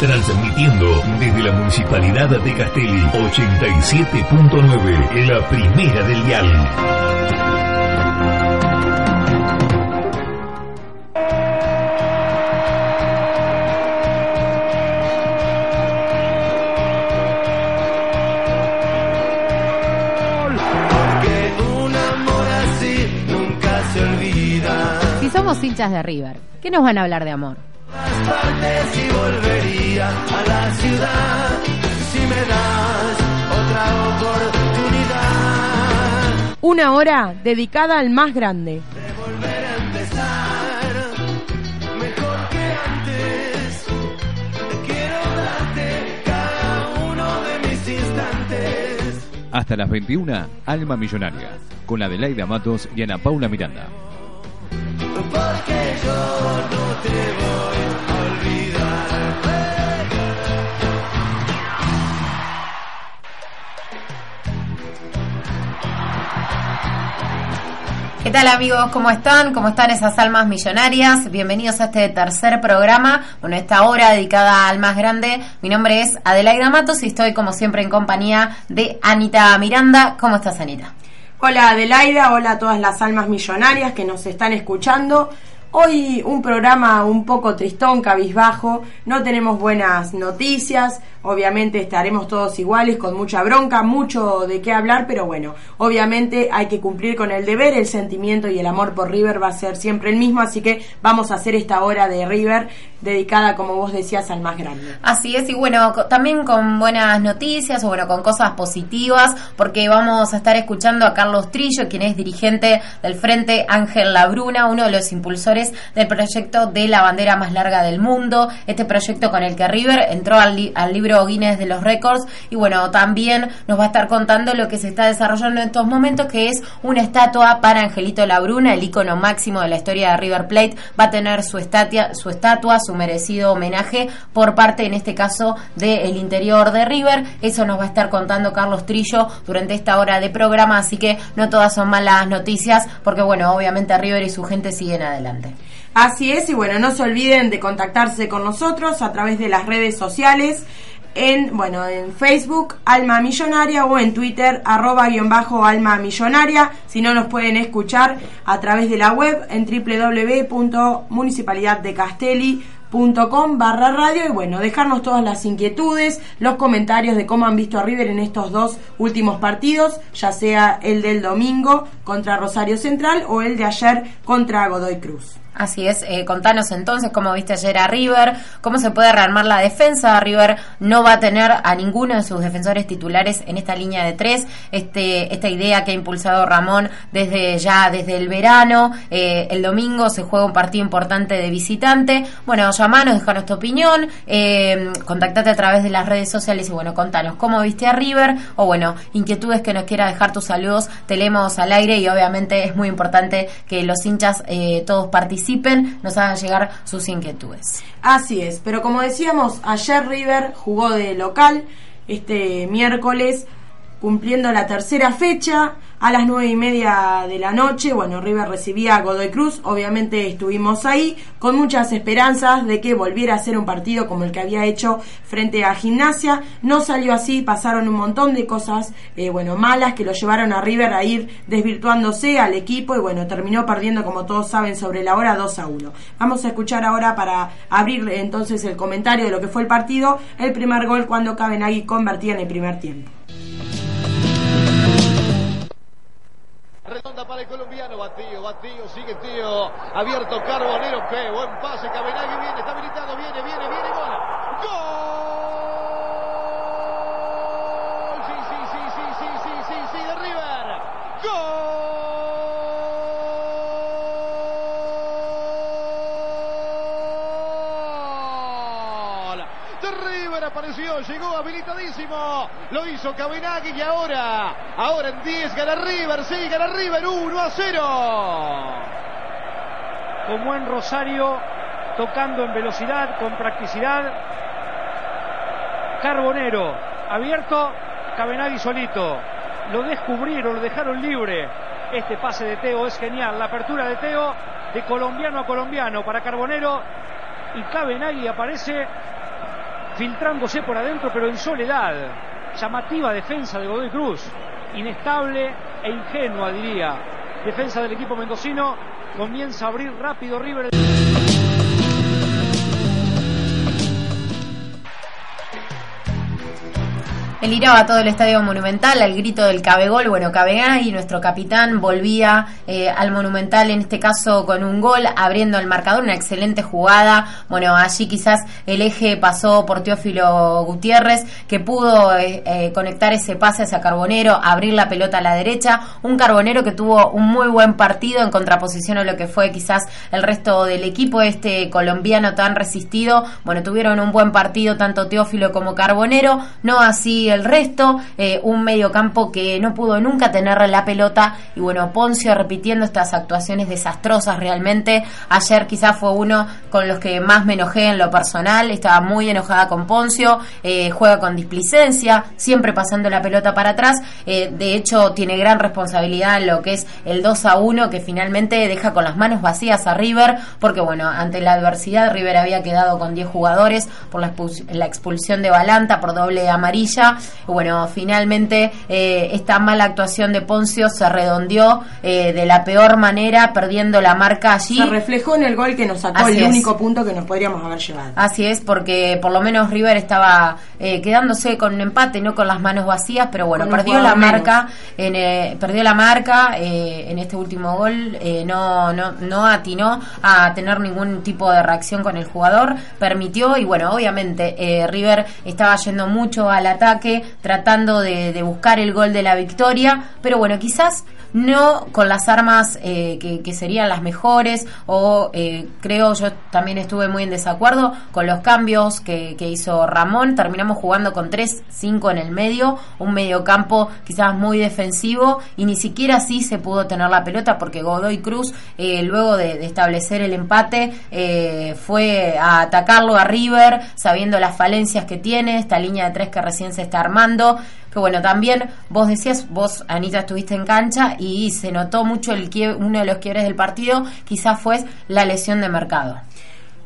Transmitiendo desde la Municipalidad de Castelli 87.9, la primera del dial. Si somos hinchas de River, ¿qué nos van a hablar de amor? Y volvería a la ciudad si me das otra oportunidad. Una hora dedicada al más grande. De volver a empezar mejor que antes. Quiero darte cada uno de mis instantes. Hasta las 21, Alma Millonaria, con Adelaida Matos y Ana Paula Miranda. Porque yo no te ¿Qué tal amigos? ¿Cómo están? ¿Cómo están esas almas millonarias? Bienvenidos a este tercer programa, bueno, esta hora dedicada al más grande. Mi nombre es Adelaida Matos y estoy como siempre en compañía de Anita Miranda. ¿Cómo estás Anita? Hola Adelaida, hola a todas las almas millonarias que nos están escuchando. Hoy un programa un poco tristón, cabizbajo, no tenemos buenas noticias, obviamente estaremos todos iguales, con mucha bronca, mucho de qué hablar, pero bueno, obviamente hay que cumplir con el deber, el sentimiento y el amor por River va a ser siempre el mismo, así que vamos a hacer esta hora de River dedicada, como vos decías, al más grande. Así es, y bueno, también con buenas noticias o bueno, con cosas positivas, porque vamos a estar escuchando a Carlos Trillo, quien es dirigente del Frente Ángel Labruna, uno de los impulsores del proyecto de la bandera más larga del mundo, este proyecto con el que River entró al, al libro Guinness de los récords, y bueno, también nos va a estar contando lo que se está desarrollando en estos momentos, que es una estatua para Angelito Labruna, el ícono máximo de la historia de River Plate, va a tener su estatua, su estatua, su merecido homenaje por parte, en este caso, del interior de River. Eso nos va a estar contando Carlos Trillo durante esta hora de programa, así que no todas son malas noticias, porque bueno, obviamente River y su gente siguen adelante. Así es, y bueno, no se olviden de contactarse con nosotros a través de las redes sociales, en, bueno, en Facebook, Alma Millonaria, o en Twitter, arroba guion bajo Alma Millonaria. Si no, nos pueden escuchar a través de la web en www.municipalidaddecastelli.com barra radio y bueno, dejarnos todas las inquietudes, los comentarios de cómo han visto a River en estos dos últimos partidos, ya sea el del domingo contra Rosario Central o el de ayer contra Godoy Cruz. Así es, eh, contanos entonces cómo viste ayer a River, cómo se puede rearmar la defensa. River no va a tener a ninguno de sus defensores titulares en esta línea de tres. Este, esta idea que ha impulsado Ramón desde ya desde el verano. Eh, el domingo se juega un partido importante de visitante. Bueno, llamanos, déjanos tu opinión, eh, contactate a través de las redes sociales y bueno, contanos cómo viste a River o bueno, inquietudes que nos quiera dejar tus saludos, te leemos al aire y obviamente es muy importante que los hinchas eh, todos participen, nos hagan llegar sus inquietudes. Así es, pero como decíamos, ayer River jugó de local este miércoles, cumpliendo la tercera fecha a las nueve y media de la noche. Bueno, River recibía a Godoy Cruz, obviamente estuvimos ahí con muchas esperanzas de que volviera a ser un partido como el que había hecho frente a Gimnasia. No salió así, pasaron un montón de cosas, eh, bueno, malas que lo llevaron a River a ir desvirtuándose al equipo y bueno, terminó perdiendo, como todos saben, sobre la hora 2 a 1. Vamos a escuchar ahora para abrir entonces el comentario de lo que fue el partido, el primer gol cuando Cabenagui convertía en el primer tiempo. Redonda para el colombiano, Batío, Batío, sigue tío, abierto Carbonero, qué buen pase, Cabenagui. Viene, está habilitado, viene, viene, viene, gol. ¡Gol! Sí, sí, sí, sí, sí, sí, sí, sí, de River. ¡Gol! De de River. Apareció, llegó habilitadísimo. Lo hizo Cabenagui y ahora, ahora en 10 gana River. Sí, gana River 1 a 0. Con buen Rosario, tocando en velocidad, con practicidad. Carbonero, abierto, Cabenagui solito. Lo descubrieron, lo dejaron libre. Este pase de Teo es genial. La apertura de Teo de colombiano a colombiano para Carbonero. Y Cabenagui aparece filtrándose por adentro, pero en soledad. Llamativa defensa de Godoy Cruz. Inestable e ingenua, diría. Defensa del equipo mendocino. Comienza a abrir rápido River. El iraba todo el estadio monumental al grito del cabegol. Bueno, y nuestro capitán, volvía eh, al monumental, en este caso con un gol, abriendo el marcador, una excelente jugada. Bueno, allí quizás el eje pasó por Teófilo Gutiérrez, que pudo eh, eh, conectar ese pase hacia Carbonero, abrir la pelota a la derecha. Un Carbonero que tuvo un muy buen partido en contraposición a lo que fue quizás el resto del equipo, este colombiano tan resistido. Bueno, tuvieron un buen partido tanto Teófilo como Carbonero, no así el resto, eh, un mediocampo que no pudo nunca tener la pelota. Y bueno, Poncio repitiendo estas actuaciones desastrosas realmente. Ayer quizás fue uno con los que más me enojé en lo personal, estaba muy enojada con Poncio, eh, juega con displicencia, siempre pasando la pelota para atrás, eh, de hecho tiene gran responsabilidad en lo que es el 2 a 1 que finalmente deja con las manos vacías a River, porque bueno, ante la adversidad River había quedado con 10 jugadores por la, la expulsión de Balanta por doble amarilla bueno, finalmente eh, esta mala actuación de Poncio se redondeó eh, de la peor manera, perdiendo la marca allí. Se reflejó en el gol que nos sacó el único punto que nos podríamos haber llevado. Así es, porque por lo menos River estaba eh, quedándose con un empate, no con las manos vacías, pero bueno, perdió la, marca, en, perdió la marca en este último gol, no, no, no atinó a tener ningún tipo de reacción con el jugador, permitió y bueno, obviamente River estaba yendo mucho al ataque tratando de, buscar el gol de la victoria, pero bueno, quizás no con las armas eh, que, serían las mejores o eh, creo yo también estuve muy en desacuerdo con los cambios que, hizo Ramón. Terminamos jugando con 3-5 en el medio un medio campo quizás muy defensivo y ni siquiera así se pudo tener la pelota porque Godoy Cruz eh, luego de, de, establecer el empate fue a atacarlo a River sabiendo las falencias que tiene esta línea de tres que recién se está armando que bueno, también vos decías, vos Anita estuviste en cancha y se notó mucho el uno de los quiebres del partido, quizás fue la lesión de mercado.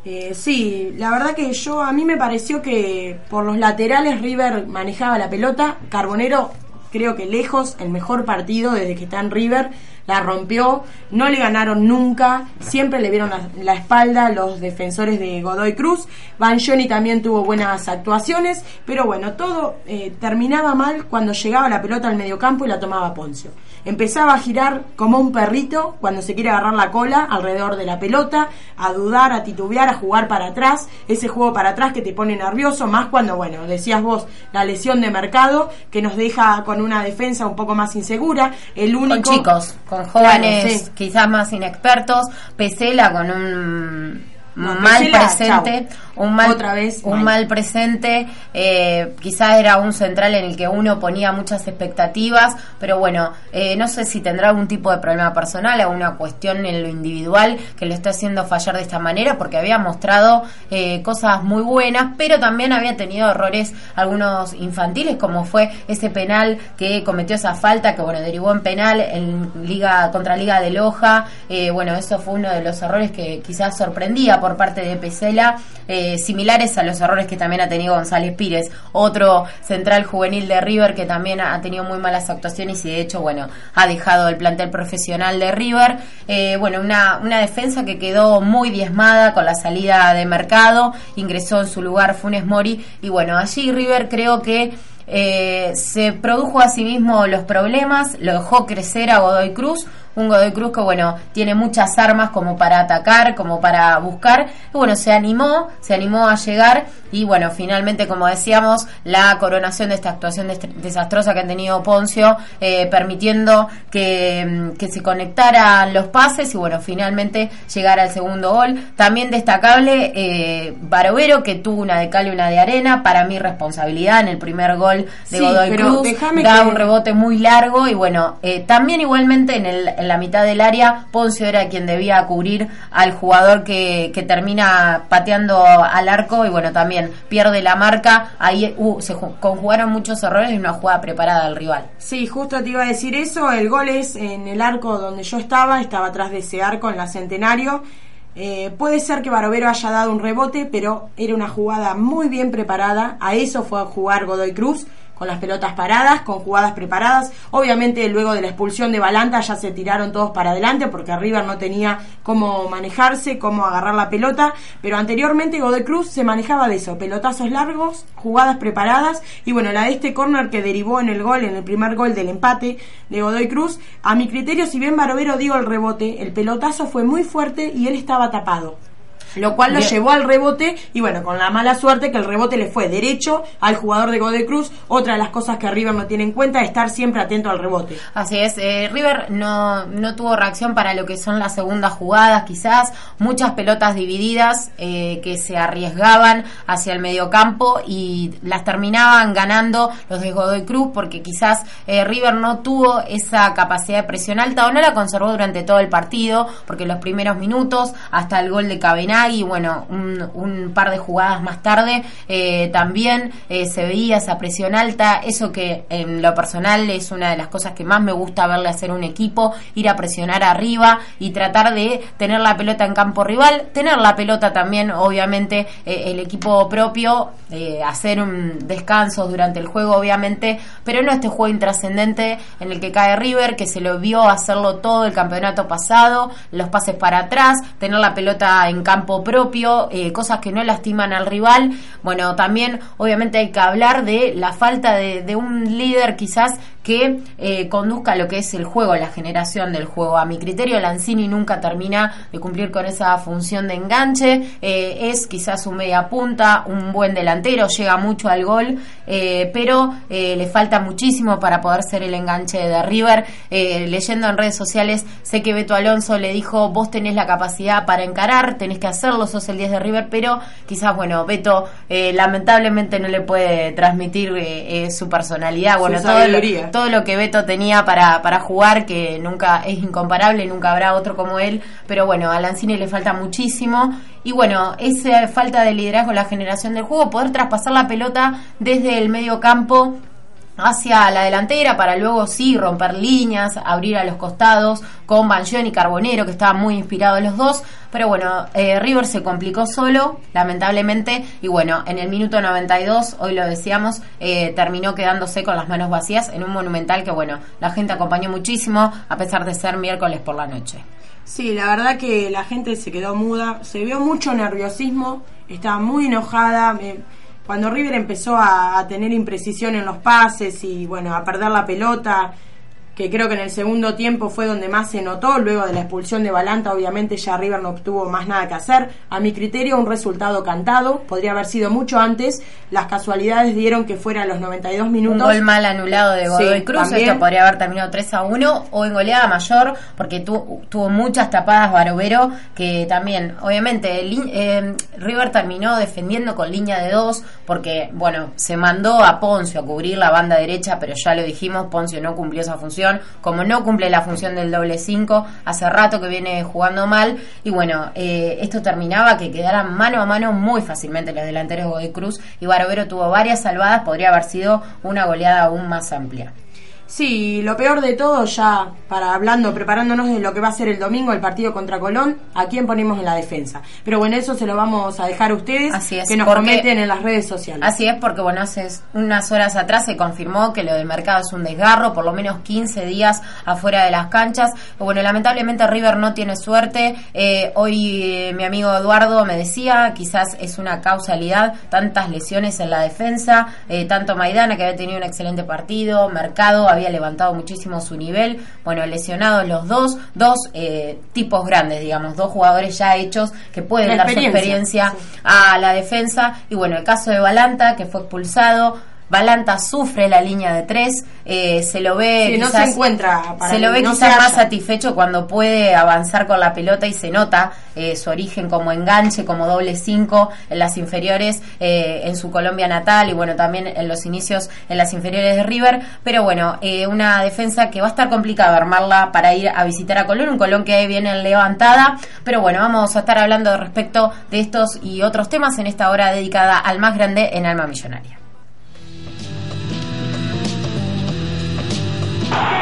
Eh, sí, la verdad que yo a mí me pareció que por los laterales River manejaba la pelota, Carbonero creo que lejos el mejor partido desde que está en River la rompió, no le ganaron nunca, siempre le vieron la, espalda los defensores de Godoy Cruz, Van Johnny también tuvo buenas actuaciones, pero bueno, todo eh, terminaba mal cuando llegaba la pelota al mediocampo y la tomaba Poncio. Empezaba a girar como un perrito cuando se quiere agarrar la cola alrededor de la pelota, a dudar, a titubear, a jugar para atrás, ese juego para atrás que te pone nervioso, más cuando, bueno, decías vos, la lesión de mercado que nos deja con una defensa un poco más insegura, el único... Con chicos, con jóvenes quizás más inexpertos, Pesela con un mal presente, un mal, Otra vez un mal, presente, eh, quizás era un central en el que uno ponía muchas expectativas, pero bueno, eh, no sé si tendrá algún tipo de problema personal, alguna cuestión en lo individual que lo está haciendo fallar de esta manera, porque había mostrado eh, cosas muy buenas, pero también había tenido errores algunos infantiles, como fue ese penal que cometió esa falta, que bueno, derivó en penal en Liga contra Liga de Loja, bueno, eso fue uno de los errores que quizás sorprendía por parte de Pesela, eh, similares a los errores que también ha tenido González Pires, otro central juvenil de River que también ha tenido muy malas actuaciones y de hecho, bueno, ha dejado el plantel profesional de River. Eh, bueno, una, una defensa que quedó muy diezmada con la salida de mercado, ingresó en su lugar Funes Mori y bueno, allí River creo que eh, se produjo a sí mismo los problemas, lo dejó crecer a Godoy Cruz, un Godoy Cruz que bueno, tiene muchas armas como para atacar, como para buscar, y bueno, se animó, se animó a llegar y bueno, finalmente como decíamos, la coronación de esta actuación desastrosa que han tenido Poncio, eh, permitiendo que, mm, que se conectaran los pases y bueno, finalmente llegar al segundo gol. También destacable eh, Barovero que tuvo una de cal y una de arena, para mi responsabilidad en el primer gol de Sí, Godoy Cruz, da que- un rebote muy largo y bueno, eh, también igualmente en, el, en la mitad del área Poncio era quien debía cubrir al jugador que, termina pateando al arco y bueno, también pierde la marca, ahí uh, se ju- conjugaron muchos errores y una jugada preparada del rival. Sí, justo te iba a decir eso. El gol es en el arco donde yo estaba, estaba atrás de ese arco en la Centenario. Eh, puede ser que Barovero haya dado un rebote, pero era una jugada muy bien preparada. A eso fue a jugar Godoy Cruz, con las pelotas paradas, con jugadas preparadas. Obviamente, luego de la expulsión de Balanta, ya se tiraron todos para adelante porque River no tenía cómo manejarse, cómo agarrar la pelota. Pero anteriormente, Godoy Cruz se manejaba de eso: pelotazos largos, jugadas preparadas. Y bueno, la de este córner que derivó en el gol, en el primer gol del empate de Godoy Cruz, a mi criterio, si bien Barovero dio el rebote, el pelotazo fue muy fuerte y él estaba tapado. Lo cual lo Bien. llevó al rebote y bueno, con la mala suerte que el rebote le fue derecho al jugador de Godoy Cruz. Otra de las cosas que River no tiene en cuenta es estar siempre atento al rebote. Así es, eh, River no, no tuvo reacción para lo que son las segundas jugadas, quizás muchas pelotas divididas eh, que se arriesgaban hacia el mediocampo y las terminaban ganando los de Godoy Cruz porque quizás eh, River no tuvo esa capacidad de presión alta o no la conservó durante todo el partido porque los primeros minutos hasta el gol de Cabenagui, bueno, un, par de jugadas más tarde eh, también eh, se veía esa presión alta, eso que en lo personal es una de las cosas que más me gusta verle hacer un equipo, ir a presionar arriba y tratar de tener la pelota en campo rival, tener la pelota también, obviamente, eh, el equipo propio, hacer un descanso durante el juego, obviamente, pero no este juego intrascendente en el que cae River, que se lo vio hacerlo todo el campeonato pasado, los pases para atrás, tener la pelota en campo propio, eh, cosas que no lastiman al rival. Bueno, también obviamente hay que hablar de la falta de, de un líder quizás que eh, conduzca lo que es el juego, la generación del juego. A mi criterio, Lanzini nunca termina de cumplir con esa función de enganche. Eh, es quizás un media punta, un buen delantero, llega mucho al gol, eh, pero eh, le falta muchísimo para poder ser el enganche de River. Eh, leyendo en redes sociales, sé que Beto Alonso le dijo, vos tenés la capacidad para encarar, tenés que hacerlo, sos el 10 de River, pero quizás, bueno, Beto eh, lamentablemente no le puede transmitir su personalidad. Bueno, todo. Todo lo que Beto tenía para, para jugar, que nunca es incomparable, nunca habrá otro como él, pero bueno, a Lanzini le falta muchísimo. Y bueno, esa falta de liderazgo la generación del juego, poder traspasar la pelota desde el medio campo hacia la delantera para luego sí romper líneas, abrir a los costados con Banjón y Carbonero que estaban muy inspirados los dos, pero bueno, eh, River se complicó solo, lamentablemente, y bueno, en el minuto 92, hoy lo decíamos, eh, terminó quedándose con las manos vacías en un monumental que bueno, la gente acompañó muchísimo a pesar de ser miércoles por la noche. Sí, la verdad que la gente se quedó muda, se vio mucho nerviosismo, estaba muy enojada. me- cuando River empezó a, tener imprecisión en los pases y bueno, a perder la pelota, que creo que en el segundo tiempo fue donde más se notó, luego de la expulsión de Balanta, obviamente ya River no obtuvo más nada que hacer. A mi criterio, un resultado cantado, podría haber sido mucho antes. Las casualidades dieron que fuera a los 92 minutos. Un gol mal anulado de Godoy Sí, Cruz. también. Esto podría haber terminado 3 a 1 o en goleada mayor, porque tu- tuvo muchas tapadas Barovero, que también, obviamente, eh, River terminó defendiendo con línea de dos, porque, bueno, se mandó a Poncio a cubrir la banda derecha, pero ya lo dijimos, Poncio no cumplió esa función. Como no cumple la función del doble 5, hace rato que viene jugando mal. Y bueno, eh, esto terminaba que quedaran mano a mano muy fácilmente los delanteros de Cruz. Y Barovero tuvo varias salvadas, podría haber sido una goleada aún más amplia. Sí, lo peor de todo, ya para hablando, preparándonos de lo que va a ser el domingo, el partido contra Colón, ¿a quién ponemos en la defensa? Pero bueno, eso se lo vamos a dejar a ustedes, Así es, que nos porque- comenten en las redes sociales. Así es, porque bueno, hace unas horas atrás se confirmó que lo del mercado es un desgarro, por lo menos 15 días afuera de las canchas. Bueno, lamentablemente River no tiene suerte. Eh, hoy eh, mi amigo Eduardo me decía, quizás es una causalidad, tantas lesiones en la defensa, eh, tanto Maidana que había tenido un excelente partido, Mercado había levantado muchísimo su nivel. Bueno, lesionados los dos, dos eh, tipos grandes, digamos, dos jugadores ya hechos que pueden La dar su experiencia, experiencia a la defensa. Y bueno, el caso de Balanta, que fue expulsado. Balanta sufre la línea de tres, eh, se lo ve Sí, no se encuentra para se lo ve no quizás más satisfecho cuando puede avanzar con la pelota y se nota eh, su origen como enganche, como doble cinco en las inferiores eh, en su Colombia natal y bueno, también en los inicios en las inferiores de River. Pero bueno, eh, una defensa que va a estar complicado armarla para ir a visitar a Colón, un Colón que ahí viene levantada. Pero bueno, vamos a estar hablando respecto de estos y otros temas en esta hora dedicada al más grande en Alma Millonaria. Yes!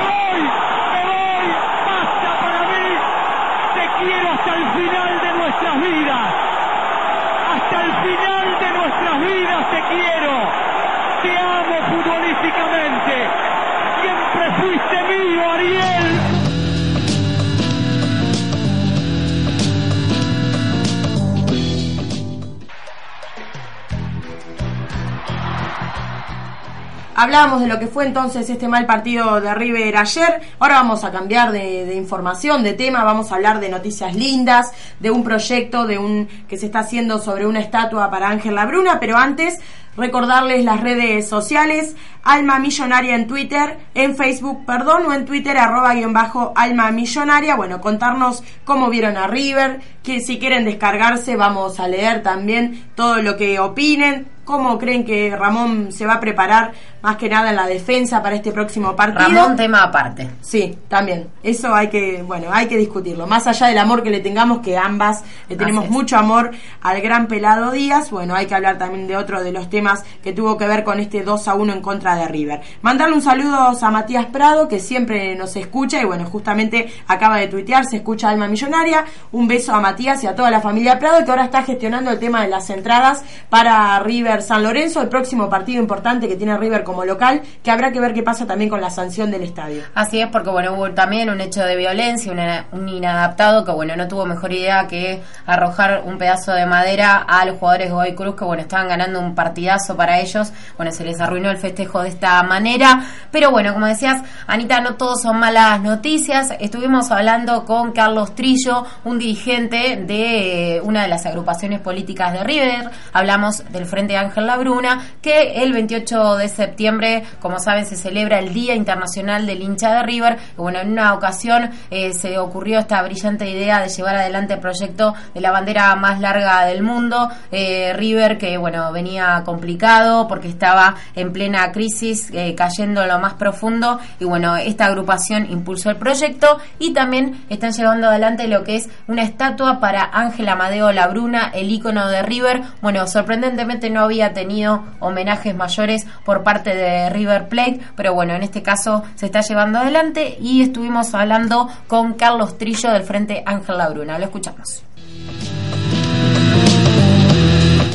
Hablábamos de lo que fue entonces este mal partido de River ayer. Ahora vamos a cambiar de, información, de tema. Vamos a hablar de noticias lindas, de un proyecto de un que se está haciendo sobre una estatua para Ángel Labruna. Pero antes, recordarles las redes sociales. Alma Millonaria en Twitter, en Facebook, perdón, o en Twitter, arroba guion bajo Alma Millonaria. Bueno, contarnos cómo vieron a River, que si quieren descargarse, vamos a leer también todo lo que opinen. ¿Cómo creen que Ramón se va a preparar más que nada en la defensa para este próximo partido? Ramón, tema aparte. Sí, también. Eso hay que, bueno, hay que discutirlo. Más allá del amor que le tengamos, que ambas le tenemos mucho amor al gran pelado Díaz, bueno, hay que hablar también de otro de los temas que tuvo que ver con este 2 a 1 en contra de River. Mandarle un saludo a Matías Prado, que siempre nos escucha y bueno, justamente acaba de tuitear, se escucha Alma Millonaria. Un beso a Matías y a toda la familia Prado, que ahora está gestionando el tema de las entradas para River San Lorenzo, el próximo partido importante que tiene River como local, que habrá que ver qué pasa también con la sanción del estadio. Así es, porque bueno, hubo también un hecho de violencia, un inadaptado que bueno, no tuvo mejor idea que arrojar un pedazo de madera a los jugadores de Godoy Cruz que bueno, estaban ganando un partidazo para ellos. Bueno, se les arruinó el festejo de esta manera. Pero bueno, como decías, Anita, no todos son malas noticias. Estuvimos hablando con Carlos Trillo, un dirigente de eh, una de las agrupaciones políticas de River. Hablamos del Frente Ángel Labruna, que el 28 de septiembre, como saben, se celebra el Día Internacional del Hincha de River. Bueno, en una ocasión eh, se ocurrió esta brillante idea de llevar adelante el proyecto de la bandera más larga del mundo. Eh, River, que bueno, venía complicado porque estaba en plena crisis, cayendo en lo más profundo. Y bueno, esta agrupación impulsó el proyecto y también están llevando adelante lo que es una estatua para Ángel Amadeo Labruna, el ícono de River. Bueno, sorprendentemente no había tenido homenajes mayores por parte de River Plate, pero bueno, en este caso se está llevando adelante y estuvimos hablando con Carlos Trillo del Frente Ángel Labruna. Lo escuchamos.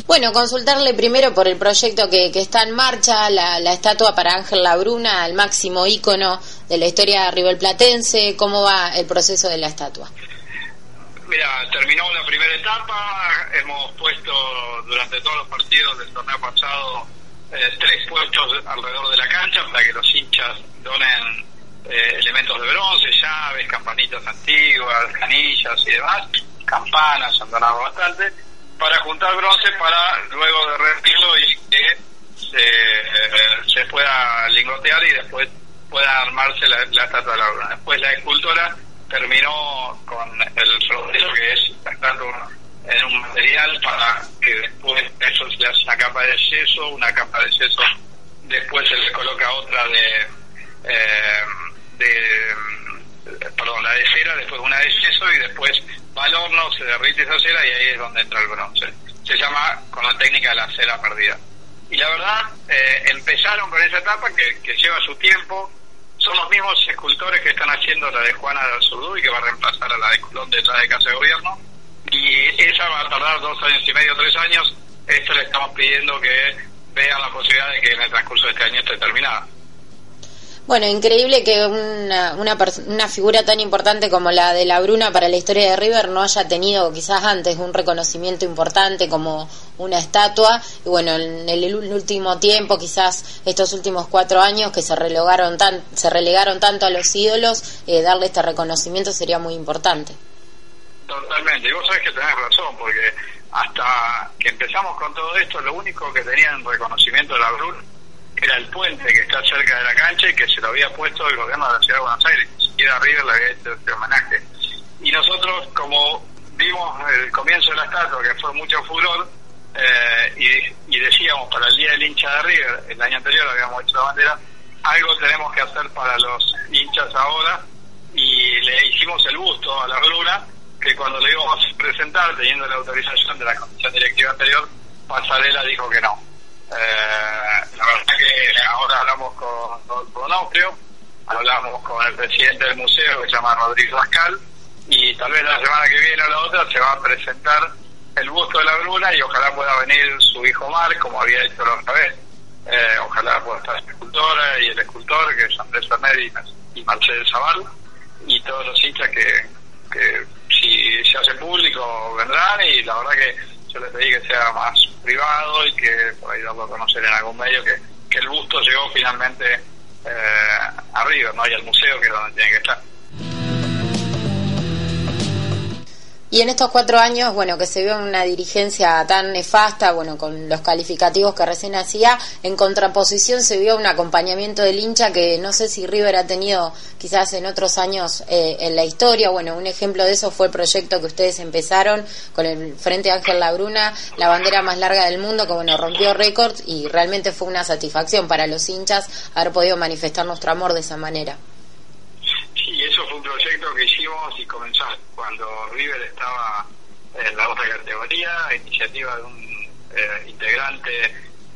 Bueno, consultarle primero por el proyecto que, está en marcha, la, la estatua para Ángel Labruna, el máximo ícono de la historia riverplatense, cómo va el proceso de la estatua. Mira, terminó la primera etapa, hemos puesto durante todos los partidos del torneo pasado eh, tres puestos alrededor de la cancha para que los hinchas donen eh, elementos de bronce, llaves, campanitas antiguas, canillas y demás, campanas, han donado bastante, para juntar bronce para luego derretirlo y que se, eh, se pueda lingotear y después pueda armarse la, la estatua de la. Después la escultora terminó con el proceso que es en un material para que después eso se hace una capa de yeso, una capa de yeso, después se le coloca otra de, eh, de perdón, la de cera, después una de yeso y después va al horno, se derrite esa cera y ahí es donde entra el bronce. Se llama con la técnica de la cera perdida. Y la verdad, eh, empezaron con esa etapa que, que lleva su tiempo, son los mismos escultores que están haciendo la de Juana Surdú y que va a reemplazar a la de Colón de Casa de Gobierno. Y esa va a tardar dos años y medio, tres años. Esto le estamos pidiendo que vean la posibilidad de que en el transcurso de este año esté terminada. Bueno, increíble que una, una, una, figura tan importante como la de la Bruna para la historia de River no haya tenido quizás antes un reconocimiento importante como una estatua. Y bueno, en el, último tiempo, quizás estos últimos cuatro años que se relegaron, tan, se relegaron tanto a los ídolos, eh, darle este reconocimiento sería muy importante. Totalmente, y vos sabés que tenés razón, porque hasta que empezamos con todo esto, lo único que tenían reconocimiento de la Bruna era el puente que está cerca de la cancha y que se lo había puesto el gobierno de la ciudad de Buenos Aires, ni siquiera River le había hecho este homenaje. Y nosotros, como vimos el comienzo de la estatua, que fue mucho furor, eh, y, decíamos para el Día del Hincha de River, el año anterior habíamos hecho la bandera, algo tenemos que hacer para los hinchas ahora, y le hicimos el busto a la Bruna, que cuando le íbamos a presentar, teniendo la autorización de la comisión directiva anterior, Pasarela dijo que no eh, la verdad que ahora hablamos con, con hablamos con el presidente del museo que se llama Rodrigo Pascal y tal vez la semana que viene o la otra se va a presentar el busto de la Bruna y ojalá pueda venir su hijo Mar, como había hecho la otra vez. Eh, ojalá pueda estar la escultora y el escultor, que es Andrés Fernández y Marcel Zaval, y todos los hinchas que, que si se hace público vendrán y la verdad que yo les pedí que sea más privado y que por ahí darlo a conocer en algún medio que, que el busto llegó finalmente eh, arriba, ¿no? Y al museo que es donde tiene que estar. Y en estos cuatro años, bueno, que se vio una dirigencia tan nefasta, bueno, con los calificativos que recién hacía, en contraposición se vio un acompañamiento del hincha que no sé si River ha tenido quizás en otros años eh, en la historia. Bueno, un ejemplo de eso fue el proyecto que ustedes empezaron con el Frente Ángel Labruna, la bandera más larga del mundo, que bueno, rompió récords y realmente fue una satisfacción para los hinchas haber podido manifestar nuestro amor de esa manera. Sí, eso fue un proyecto que hicimos y comenzó cuando River estaba en la otra categoría, iniciativa de un eh, integrante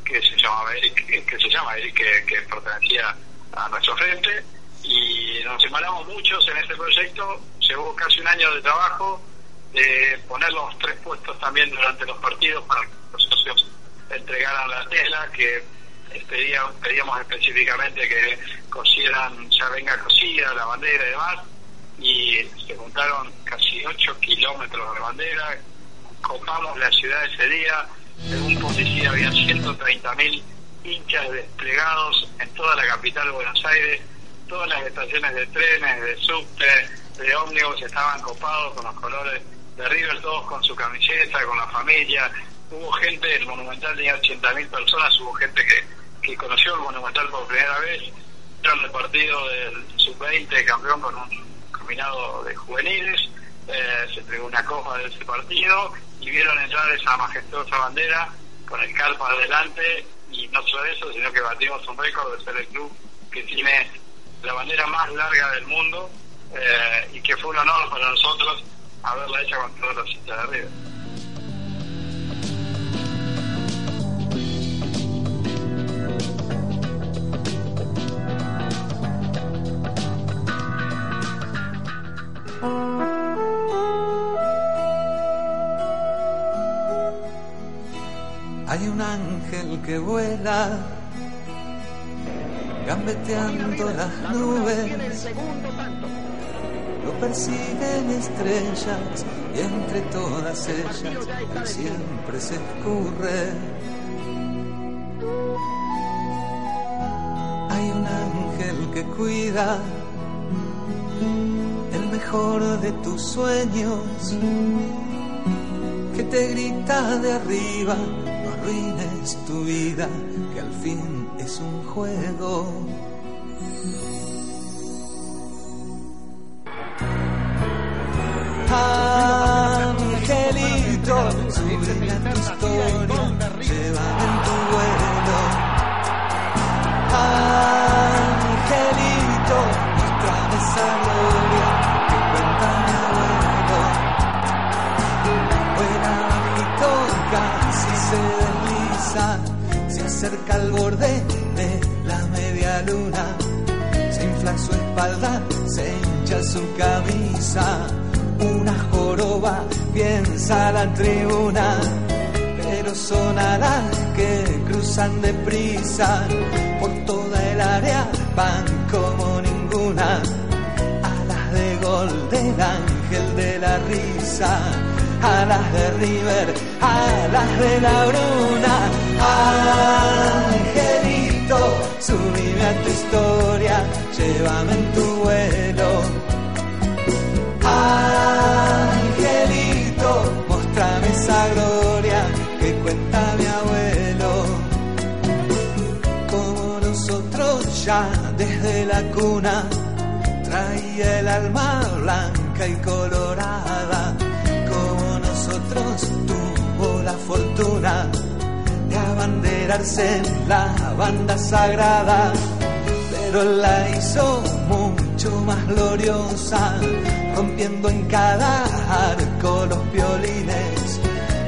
que se llamaba Eric, que se llama Eric, que, pertenecía a nuestro frente, y nos separamos muchos en este proyecto, llevó casi un año de trabajo, de poner los tres puestos también durante los partidos para que los socios entregaran la tela, que pedíamos, pedíamos específicamente que cosieran, ya venga cosida la bandera y demás, y se juntaron casi 8 kilómetros de bandera, copamos la ciudad ese día, según policía había 130.000 hinchas desplegados en toda la capital de Buenos Aires, todas las estaciones de trenes, de subte, de ómnibus estaban copados con los colores de River, todos con su camiseta, con la familia. Hubo gente, el Monumental tenía 80.000 personas, hubo gente que, que conoció el Monumental por primera vez, el partido del Sub-20 campeón con un de juveniles, eh, se entregó una copa de ese partido y vieron entrar esa majestuosa bandera con el carpa adelante y no solo eso, sino que batimos un récord de ser el club que tiene la bandera más larga del mundo eh, y que fue un honor para nosotros haberla hecha con todos los hinchas de arriba. Que vuela, gambeteando las nubes. Lo persiguen estrellas y entre todas ellas siempre se escurre. Hay un ángel que cuida mejor de tus sueños, que te grita de arriba, arruines tu vida, que al fin es un juego. Angelito, sube a tu historia, llévame en tu vuelo. Angelito, muéstrame esa gloria se acerca al borde de la media luna, se infla su espalda, se hincha su camisa, una joroba piensa la tribuna, pero son alas que cruzan deprisa por toda el área van como ninguna. Alas de gol del ángel de la risa. Alas de River, alas de la bruna. Angelito, subime a tu historia, llévame en tu vuelo. Angelito, mostrame esa gloria que cuenta mi abuelo. Como nosotros ya desde la cuna traía el alma blanca y colorada. Tuvo la fortuna de abanderarse en la banda sagrada, pero la hizo mucho más gloriosa, rompiendo en cada arco los violines,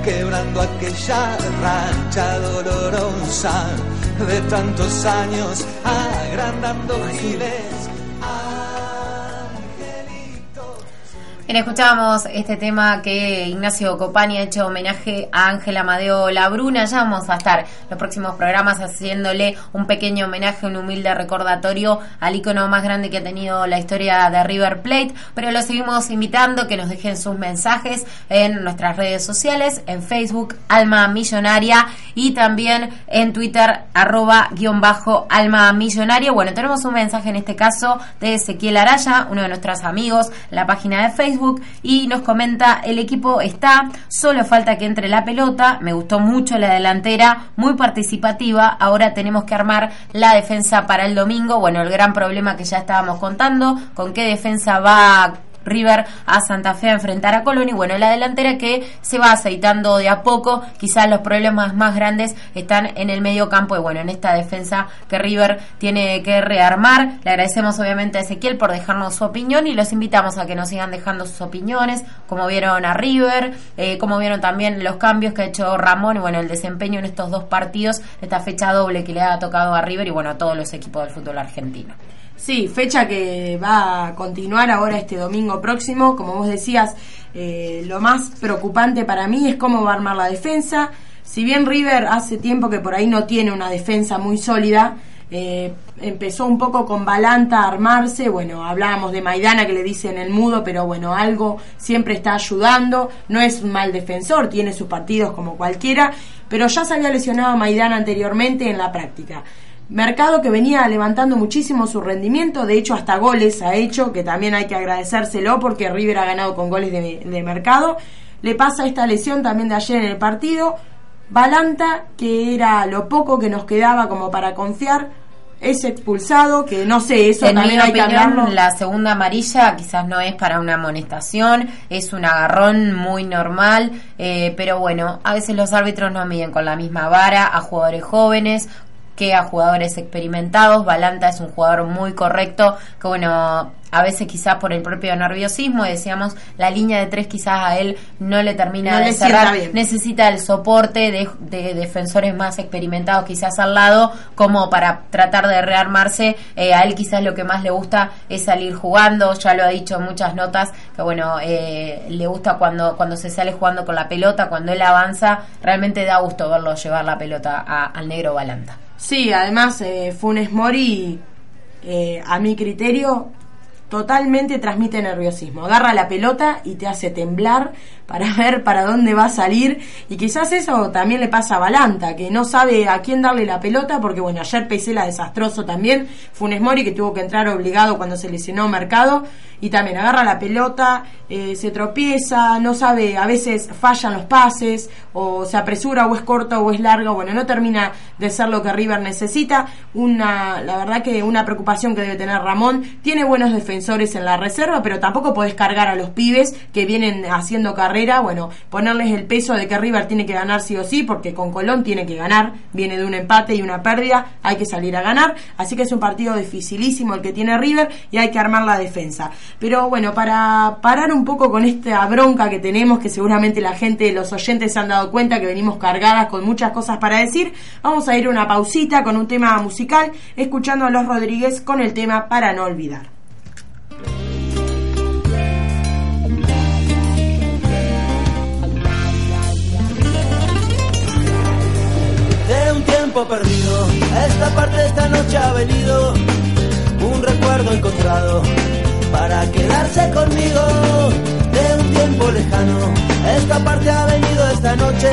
quebrando aquella rancha dolorosa de tantos años, agrandando giles. Bien, escuchábamos este tema que Ignacio Copani ha hecho homenaje a Ángela Amadeo Labruna. Ya vamos a estar los próximos programas haciéndole un pequeño homenaje, un humilde recordatorio al icono más grande que ha tenido la historia de River Plate. Pero lo seguimos invitando que nos dejen sus mensajes en nuestras redes sociales, en Facebook, Alma Millonaria, y también en Twitter, arroba guion bajo Alma Millonaria. Bueno, tenemos un mensaje en este caso de Ezequiel Araya, uno de nuestros amigos, la página de Facebook y nos comenta el equipo está, solo falta que entre la pelota, me gustó mucho la delantera, muy participativa, ahora tenemos que armar la defensa para el domingo, bueno, el gran problema que ya estábamos contando, con qué defensa va River a Santa Fe a enfrentar a Colón. Y bueno, la delantera que se va aceitando de a poco, quizás los problemas más grandes están en el medio campo. Y bueno, en esta defensa que River tiene que rearmar. Le agradecemos obviamente a Ezequiel por dejarnos su opinión. Y los invitamos a que nos sigan dejando sus opiniones, como vieron a River, eh, como vieron también los cambios que ha hecho Ramón. Y bueno, el desempeño en estos dos partidos, esta fecha doble que le ha tocado a River y bueno, a todos los equipos del fútbol argentino. Sí, fecha que va a continuar ahora este domingo próximo. Como vos decías, eh, lo más preocupante para mí es cómo va a armar la defensa. Si bien River hace tiempo que por ahí no tiene una defensa muy sólida, eh, empezó un poco con Balanta a armarse, bueno, hablábamos de Maidana que le dicen el mudo, pero bueno, algo siempre está ayudando, no es un mal defensor, tiene sus partidos como cualquiera, pero ya se había lesionado Maidana anteriormente en la práctica. Mercado que venía levantando muchísimo su rendimiento, de hecho hasta goles ha hecho, que también hay que agradecérselo porque River ha ganado con goles de, de Mercado. Le pasa esta lesión también de ayer en el partido. Balanta, que era lo poco que nos quedaba como para confiar, es expulsado, que no sé, eso en también mi hay que hablarlo. La segunda amarilla quizás no es para una amonestación, es un agarrón muy normal, eh, pero bueno, a veces los árbitros no miden con la misma vara a jugadores jóvenes que a jugadores experimentados. Balanta es un jugador muy correcto, que bueno, a veces quizás por el propio nerviosismo, decíamos, la línea de tres quizás a él no le termina No de cerrar, necesita el soporte de, de defensores más experimentados quizás al lado, como para tratar de rearmarse, Eh, a él quizás lo que más le gusta es salir jugando, ya lo ha dicho en muchas notas, que bueno, eh, le gusta cuando, cuando se sale jugando con la pelota, cuando él avanza, realmente da gusto verlo llevar la pelota a- al negro Balanta. Sí, además eh, Funes Mori, eh, a mi criterio, totalmente transmite nerviosismo. Agarra la pelota y te hace temblar para ver para dónde va a salir. Y quizás eso también le pasa a Balanta, que no sabe a quién darle la pelota, porque bueno, ayer Pesela desastroso también. Funes Mori que tuvo que entrar obligado cuando se lesionó Mercado. Y también agarra la pelota, eh, se tropieza, no sabe, a veces fallan los pases, o se apresura, o es corto, o es largo. Bueno, no termina de ser lo que River necesita. Una, la verdad que una preocupación que debe tener Ramón. Tiene buenos defensores en la reserva, pero tampoco podés cargar a los pibes que vienen haciendo carrera. Bueno, ponerles el peso de que River tiene que ganar sí o sí, porque con Colón tiene que ganar. Viene de un empate y una pérdida, hay que salir a ganar. Así que es un partido dificilísimo el que tiene River y hay que armar la defensa. Pero bueno, para parar un poco con esta bronca que tenemos, que seguramente la gente, los oyentes se han dado cuenta que venimos cargadas con muchas cosas para decir, vamos a ir a una pausita con un tema musical, escuchando a los Rodríguez con el tema Para no olvidar. De un tiempo perdido. esta parte de esta noche ha venido un recuerdo encontrado para quedarse conmigo de un tiempo lejano. Esta parte ha venido esta noche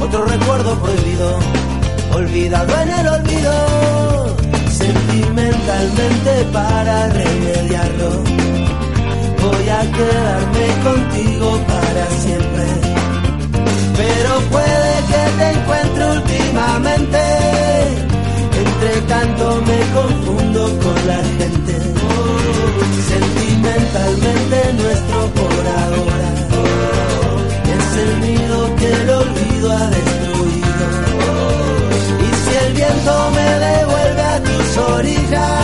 otro recuerdo prohibido, olvidado en el olvido, sentimentalmente para remediarlo. Voy a quedarme contigo para siempre, pero puede que te encuentre últimamente. Entre tanto me confundo con la gente, sentimentalmente nuestro por ahora es el nido que el olvido ha destruido. Y si el viento me devuelve a tus orillas,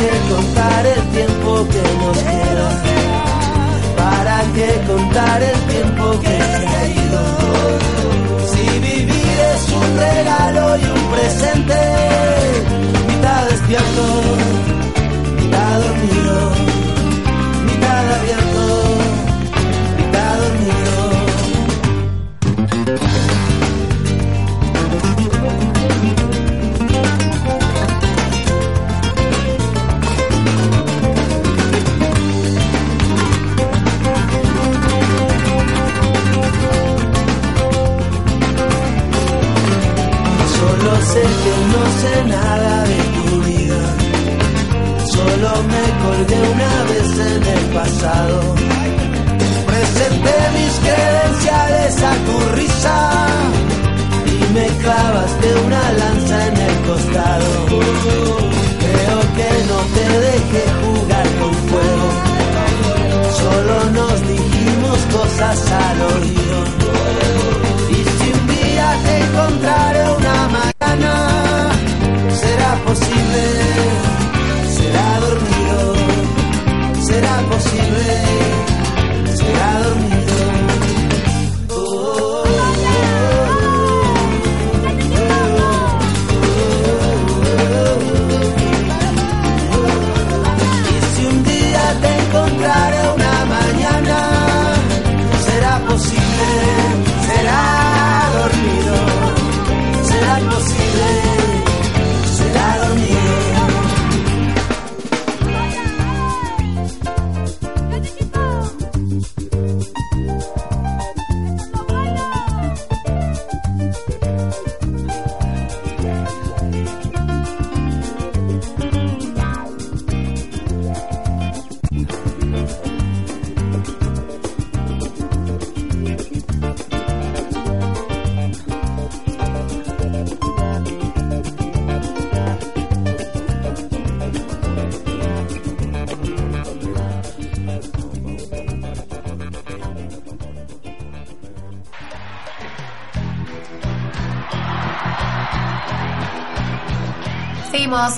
contar el tiempo que nos queda? ¿Para que contar el tiempo que se ha ido? Si vivir es un regalo y un presente, mitad despierto, mitad dormido, mitad abierto,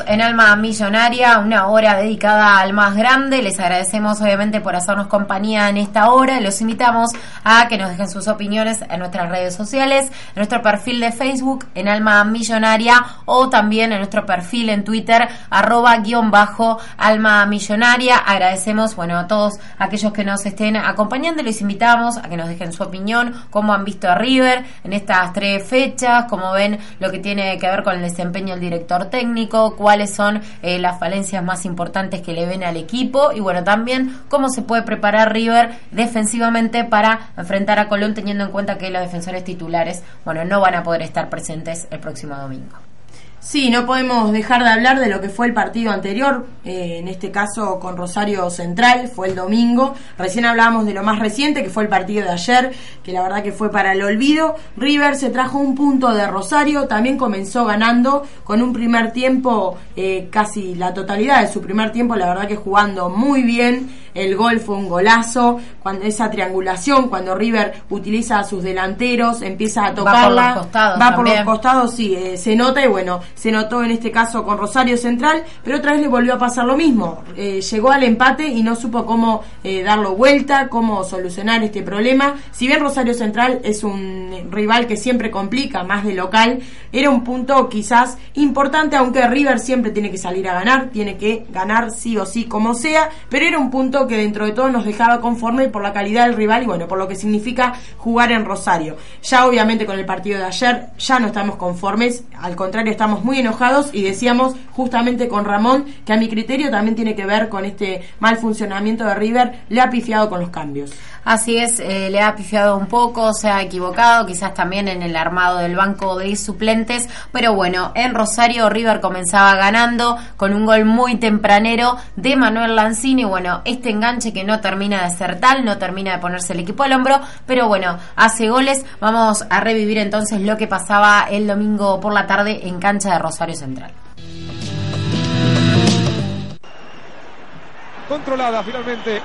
En Alma Millonaria, una hora dedicada al más grande. Les agradecemos obviamente por hacernos compañía en esta hora. Los invitamos a que nos dejen sus opiniones en nuestras redes sociales, en nuestro perfil de Facebook, en Alma Millonaria, o también en nuestro perfil en Twitter, arroba guion bajo Alma Millonaria. Agradecemos, bueno, a todos aquellos que nos estén acompañando. Les invitamos a que nos dejen su opinión, cómo han visto a River en estas tres fechas, cómo ven lo que tiene que ver con el desempeño del director técnico, cuáles son eh, las falencias más importantes que le ven al equipo y bueno, también cómo se puede preparar River defensivamente para enfrentar a Colón teniendo en cuenta que los defensores titulares, bueno, no van a poder estar presentes el próximo domingo. Sí, no podemos dejar de hablar de lo que fue el partido anterior, eh, en este caso con Rosario Central, fue el domingo. Recién hablábamos de lo más reciente, que fue el partido de ayer, que la verdad que fue para el olvido. River se trajo un punto de Rosario, también comenzó ganando con un primer tiempo, eh, casi la totalidad de su primer tiempo, la verdad que jugando muy bien. El gol fue un golazo, cuando esa triangulación, cuando River utiliza a sus delanteros, empieza a tocarla. Va por los costados. Va por los costados, sí, eh, se nota y bueno, se notó en este caso con Rosario Central, pero otra vez le volvió a pasar lo mismo. Eh, llegó al empate y no supo cómo eh, darlo vuelta, cómo solucionar este problema. Si bien Rosario Central es un rival que siempre complica, más de local, era un punto quizás importante, aunque River siempre tiene que salir a ganar, tiene que ganar sí o sí como sea, pero era un punto que dentro de todo nos dejaba conforme por la calidad del rival y bueno, por lo que significa jugar en Rosario. Ya obviamente con el partido de ayer ya no estamos conformes, al contrario estamos muy enojados y decíamos justamente con Ramón que a mi criterio también tiene que ver con este mal funcionamiento de River, le ha pifiado con los cambios. Así es, eh, le ha pifiado un poco, se ha equivocado, quizás también en el armado del banco de suplentes, pero bueno, en Rosario River comenzaba ganando con un gol muy tempranero de Manuel Lanzini, bueno, este enganche que no termina de ser tal, no termina de ponerse el equipo al hombro, pero bueno, hace goles, vamos a revivir entonces lo que pasaba el domingo por la tarde en cancha Rosario Central. Controlada finalmente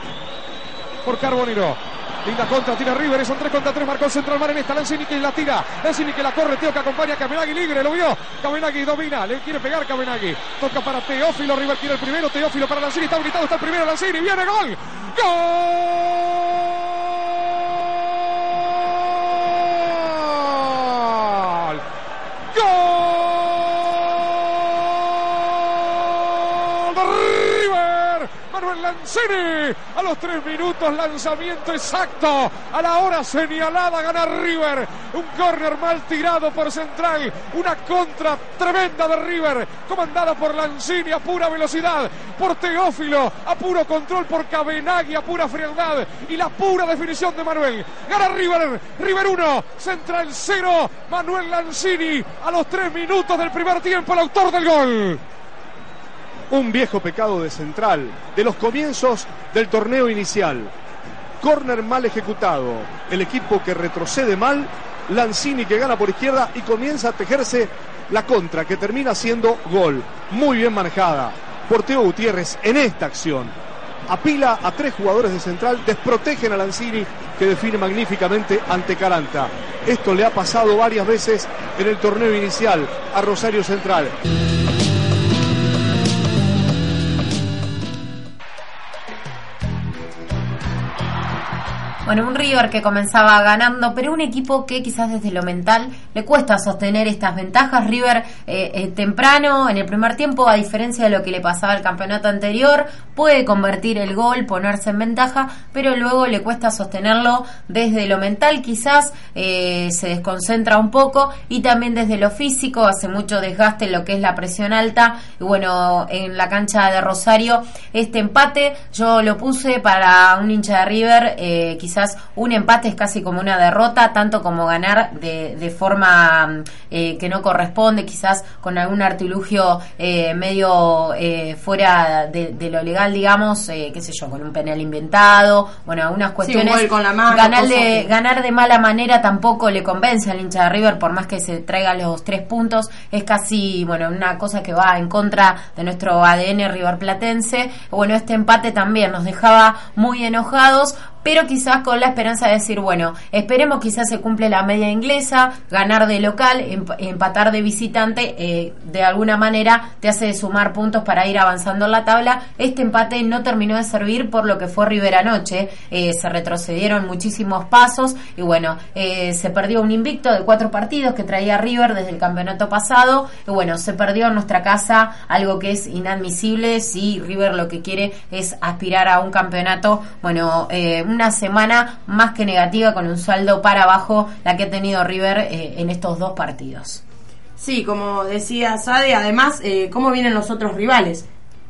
por Carbonero. Linda contra, tira River, son 3 contra 3, marcó el central mar en esta, Lanzini que la tira, Lanzini que la corre, Teo que acompaña a Kamenagi, libre, lo vio, Kamenagi domina, le quiere pegar Kamenagi, toca para Teófilo, River quiere el primero, Teófilo para Lanzini, está habilitado, está el primero, Lanzini, viene gol, gol, gol de River, Lanzini, a los tres minutos, lanzamiento exacto, a la hora señalada, gana River, un córner mal tirado por Central, una contra tremenda de River, comandada por Lanzini a pura velocidad, por Teófilo, a puro control por Cabenagui, a pura frialdad, y la pura definición de Manuel, gana River, River 1, Central 0, Manuel Lanzini, a los tres minutos del primer tiempo, el autor del gol. Un viejo pecado de Central, de los comienzos del torneo inicial. Corner mal ejecutado, el equipo que retrocede mal, Lanzini que gana por izquierda y comienza a tejerse la contra que termina siendo gol. Muy bien manejada por Teo Gutiérrez en esta acción. Apila a tres jugadores de Central, desprotegen a Lanzini que define magníficamente ante Caranta. Esto le ha pasado varias veces en el torneo inicial a Rosario Central. Bueno, un River que comenzaba ganando, pero un equipo que quizás desde lo mental le cuesta sostener estas ventajas. River eh, eh, temprano, en el primer tiempo, a diferencia de lo que le pasaba el campeonato anterior, puede convertir el gol, ponerse en ventaja, pero luego le cuesta sostenerlo desde lo mental, quizás eh, se desconcentra un poco y también desde lo físico, hace mucho desgaste lo que es la presión alta. Y bueno, en la cancha de Rosario, este empate yo lo puse para un hincha de River, eh, quizás un empate es casi como una derrota, tanto como ganar de, de forma eh, que no corresponde, quizás con algún artilugio eh, medio eh, fuera de, de lo legal, digamos, eh, qué sé yo, con un penal inventado, bueno, algunas cuestiones. con la mano, ganar, de, ganar de mala manera tampoco le convence al hincha de River, por más que se traiga los tres puntos, es casi, bueno, una cosa que va en contra de nuestro ADN River Platense. Bueno, este empate también nos dejaba muy enojados, pero quizás con la esperanza de decir, bueno, esperemos quizás se cumple la media inglesa, ganar de local, emp- empatar de visitante, eh, de alguna manera te hace sumar puntos para ir avanzando en la tabla. Este empate no terminó de servir por lo que fue River anoche, eh, se retrocedieron muchísimos pasos y bueno, eh, se perdió un invicto de cuatro partidos que traía River desde el campeonato pasado y bueno, se perdió en nuestra casa algo que es inadmisible si River lo que quiere es aspirar a un campeonato, bueno, eh, una semana más que negativa con un saldo para abajo la que ha tenido River eh, en estos dos partidos. Sí, como decía Sade, además, eh, ¿cómo vienen los otros rivales?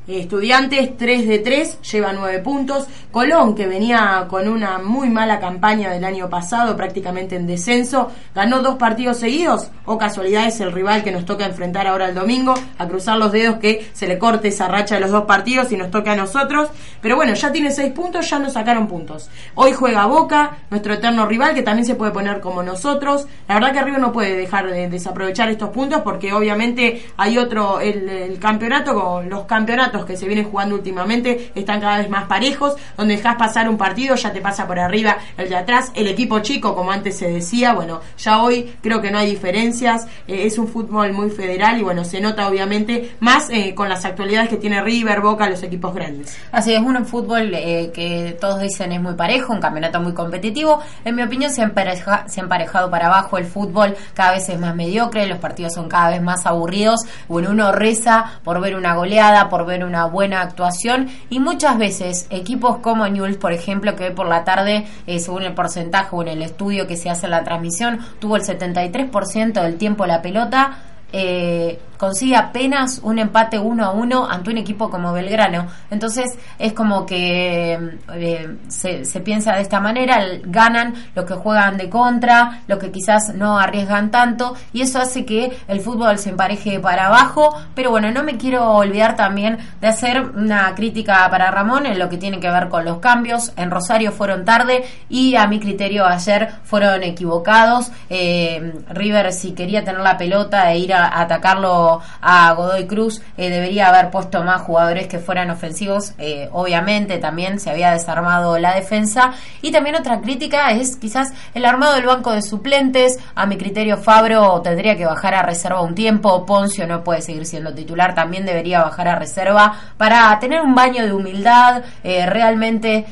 Estudiantes 3 de 3, lleva 9 puntos. Colón, que venía con una muy mala campaña del año pasado, prácticamente en descenso, ganó dos partidos seguidos, o casualidad es el rival que nos toca enfrentar ahora el domingo, a cruzar los dedos que se le corte esa racha de los dos partidos y nos toque a nosotros. Pero bueno, ya tiene seis puntos, ya nos sacaron puntos. Hoy juega Boca, nuestro eterno rival, que también se puede poner como nosotros. La verdad que River no puede dejar de desaprovechar estos puntos porque obviamente hay otro, el, el campeonato, los campeonatos que se vienen jugando últimamente están cada vez más parejos, donde dejas pasar un partido, ya te pasa por arriba el de atrás, el equipo chico, como antes se decía, bueno, ya hoy creo que no hay diferencias, eh, es un fútbol muy federal y bueno, se nota obviamente más eh, con las actualidades que tiene River, Boca, los equipos grandes. Así es, un fútbol eh, que todos dicen es muy parejo, un campeonato muy competitivo. En mi opinión se empareja- se ha emparejado para abajo el fútbol, cada vez es más mediocre, los partidos son cada vez más aburridos. Bueno, uno reza por ver una goleada, por ver una buena actuación y muchas veces equipos como Newell's, por ejemplo, que hoy por la tarde, eh, según el porcentaje o en el estudio que se hace en la transmisión, tuvo el 73% del tiempo la pelota, eh, consigue apenas un empate uno a uno ante un equipo como Belgrano. Entonces es como que eh, se, se piensa de esta manera, ganan los que juegan de contra, los que quizás no arriesgan tanto y eso hace que el fútbol se empareje para abajo. Pero bueno, no me quiero olvidar también de hacer una crítica para Ramón en lo que tiene que ver con los cambios. En Rosario fueron tarde y a mi criterio ayer fueron equivocados. Eh, River si quería tener la pelota e ir a atacarlo a Godoy Cruz eh, debería haber puesto más jugadores que fueran ofensivos. Eh, obviamente también se había desarmado la defensa. Y también otra crítica es quizás el armado del banco de suplentes. A mi criterio Fabro tendría que bajar a reserva un tiempo. Poncio no puede seguir siendo titular. También debería bajar a reserva para tener un baño de humildad, eh, realmente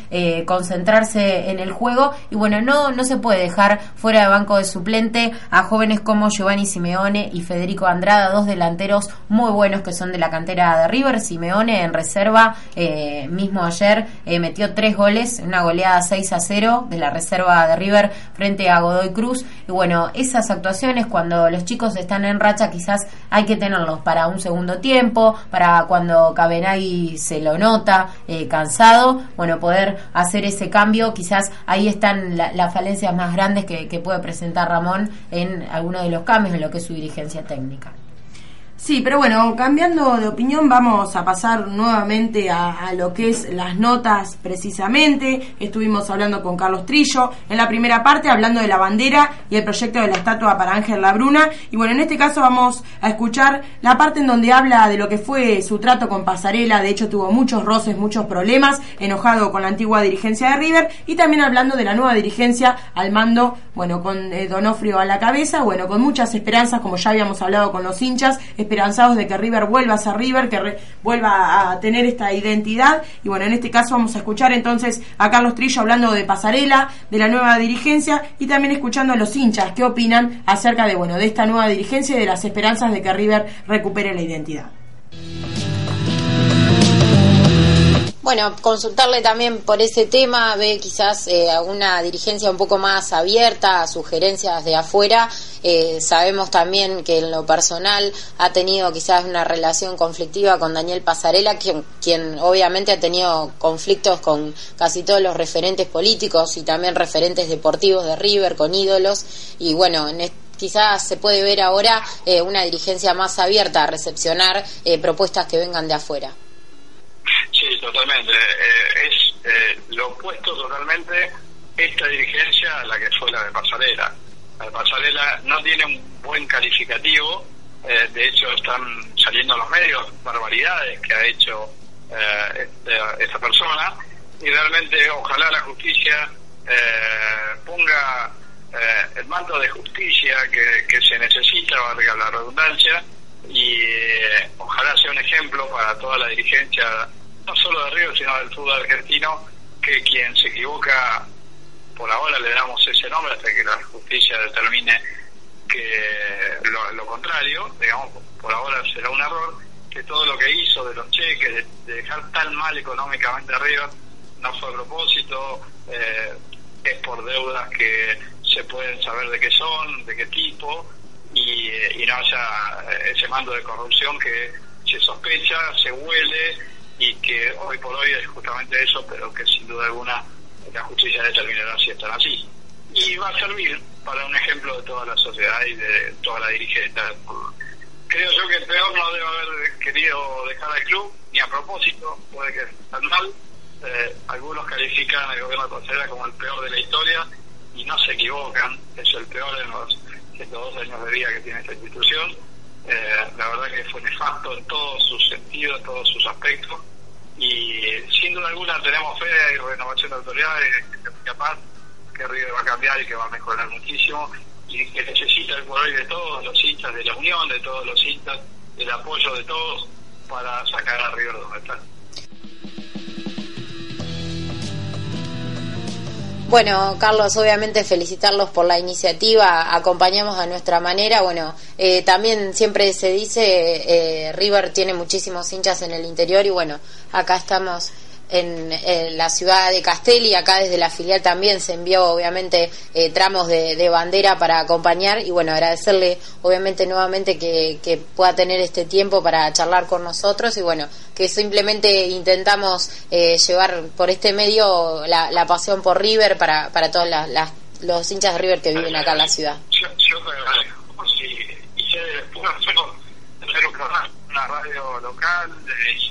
concentrarse en el juego. Y bueno, no, no se puede dejar fuera de banco de suplente a jóvenes como Giovanni Simeone y Federico Andrada, dos delanteros muy buenos que son de la cantera de River. Simeone en reserva, eh, mismo ayer, eh, metió tres goles, una goleada 6 a 0 de la reserva de River frente a Godoy Cruz. Y bueno, esas actuaciones cuando los chicos están en racha quizás hay que tenerlos para un segundo tiempo, para cuando Cabenagui se lo nota eh, cansado, bueno, poder hacer ese cambio, quizás ahí están la- las falencias más grandes que, que puede presentar Ramón en alguno de los cambios en lo que es su dirigencia técnica. Sí, pero bueno, cambiando de opinión, vamos a pasar nuevamente a, lo que es las notas precisamente. Estuvimos hablando con Carlos Trillo en la primera parte, hablando de la bandera y el proyecto de la estatua para Ángel Labruna. Y bueno, en este caso vamos a escuchar la parte en donde habla de lo que fue su trato con Pasarela. De hecho, tuvo muchos roces, muchos problemas, enojado con la antigua dirigencia de River. Y también hablando de la nueva dirigencia al mando, bueno, con eh, Donofrio a la cabeza, bueno, con muchas esperanzas, como ya habíamos hablado con los hinchas, esperanzados de que River vuelva a ser River, que vuelva a tener esta identidad. Y bueno, en este caso vamos a escuchar entonces a Carlos Trillo hablando de Pasarela, de la nueva dirigencia y también escuchando a los hinchas qué opinan acerca de, bueno, de esta nueva dirigencia y de las esperanzas de que River recupere la identidad. Bueno, consultarle también por ese tema, ve quizás eh, alguna dirigencia un poco más abierta a sugerencias de afuera. Eh, sabemos también que en lo personal ha tenido quizás una relación conflictiva con Daniel Pasarela, quien, quien obviamente ha tenido conflictos con casi todos los referentes políticos y también referentes deportivos de River, con ídolos. Y bueno, en quizás se puede ver ahora eh, una dirigencia más abierta a recepcionar eh, propuestas que vengan de afuera. Totalmente. Eh, es eh, lo opuesto totalmente esta dirigencia a la que fue la de Pasarela. La de Pasarela no tiene un buen calificativo, eh, de hecho están saliendo en los medios barbaridades que ha hecho eh, esta, esta persona y realmente ojalá la justicia eh, ponga eh, el manto de justicia que, que se necesita, valga la redundancia, y eh, ojalá sea un ejemplo para toda la dirigencia, no solo de Río, sino del fútbol argentino, que quien se equivoca, por ahora le damos ese nombre hasta que la justicia determine que lo, lo contrario, digamos, por ahora será un error, que todo lo que hizo de los cheques, de, de dejar tan mal económicamente a River, no fue a propósito, eh, es por deudas que se pueden saber de qué son, de qué tipo, y, y no haya ese mando de corrupción que se sospecha, se huele y que hoy por hoy es justamente eso, pero que sin duda alguna la justicia determinará si están así. Y va a servir para un ejemplo de toda la sociedad y de toda la dirigencia. Creo yo que el peor no debe haber querido dejar al club, ni a propósito, puede que esté mal. Eh, algunos califican al gobierno de Costa como el peor de la historia y no se equivocan, es el peor en los 102 años de vida que tiene esta institución. Eh, la verdad que fue nefasto en todos sus sentidos, en todos sus aspectos y sin duda alguna tenemos fe y renovación de autoridades que capaz que River va a cambiar y que va a mejorar muchísimo y que necesita el poder de todos los hinchas de la Unión, de todos los hinchas, el apoyo de todos para sacar a River donde está. Bueno, Carlos, obviamente felicitarlos por la iniciativa, acompañamos a nuestra manera. Bueno, eh, también siempre se dice, eh, River tiene muchísimos hinchas en el interior y bueno, acá estamos en, la ciudad de Castelli, acá desde la filial también se envió obviamente eh, tramos de, bandera para acompañar y bueno, agradecerle obviamente nuevamente que, pueda tener este tiempo para charlar con nosotros y bueno, que simplemente intentamos eh, llevar por este medio la, pasión por River para, para todos los hinchas de River que viven acá en la ciudad. Yo, yo una radio local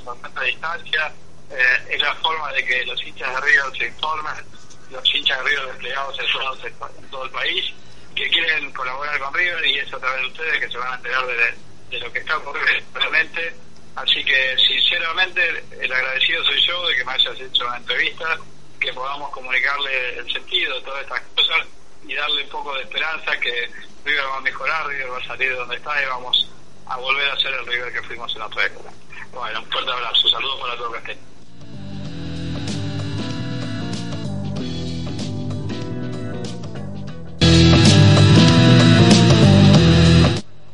con tanta distancia eh, es la forma de que los hinchas de Río se informen, los hinchas de Río desplegados en todo el país, que quieren colaborar con River y eso a través de ustedes que se van a enterar de, lo que está ocurriendo realmente. Así que sinceramente el agradecido soy yo de que me hayas hecho una entrevista, que podamos comunicarle el sentido de todas estas cosas y darle un poco de esperanza que River va a mejorar, River va a salir de donde está y vamos a volver a ser el River que fuimos en otra época. Bueno, un fuerte abrazo, saludos para todo Castel.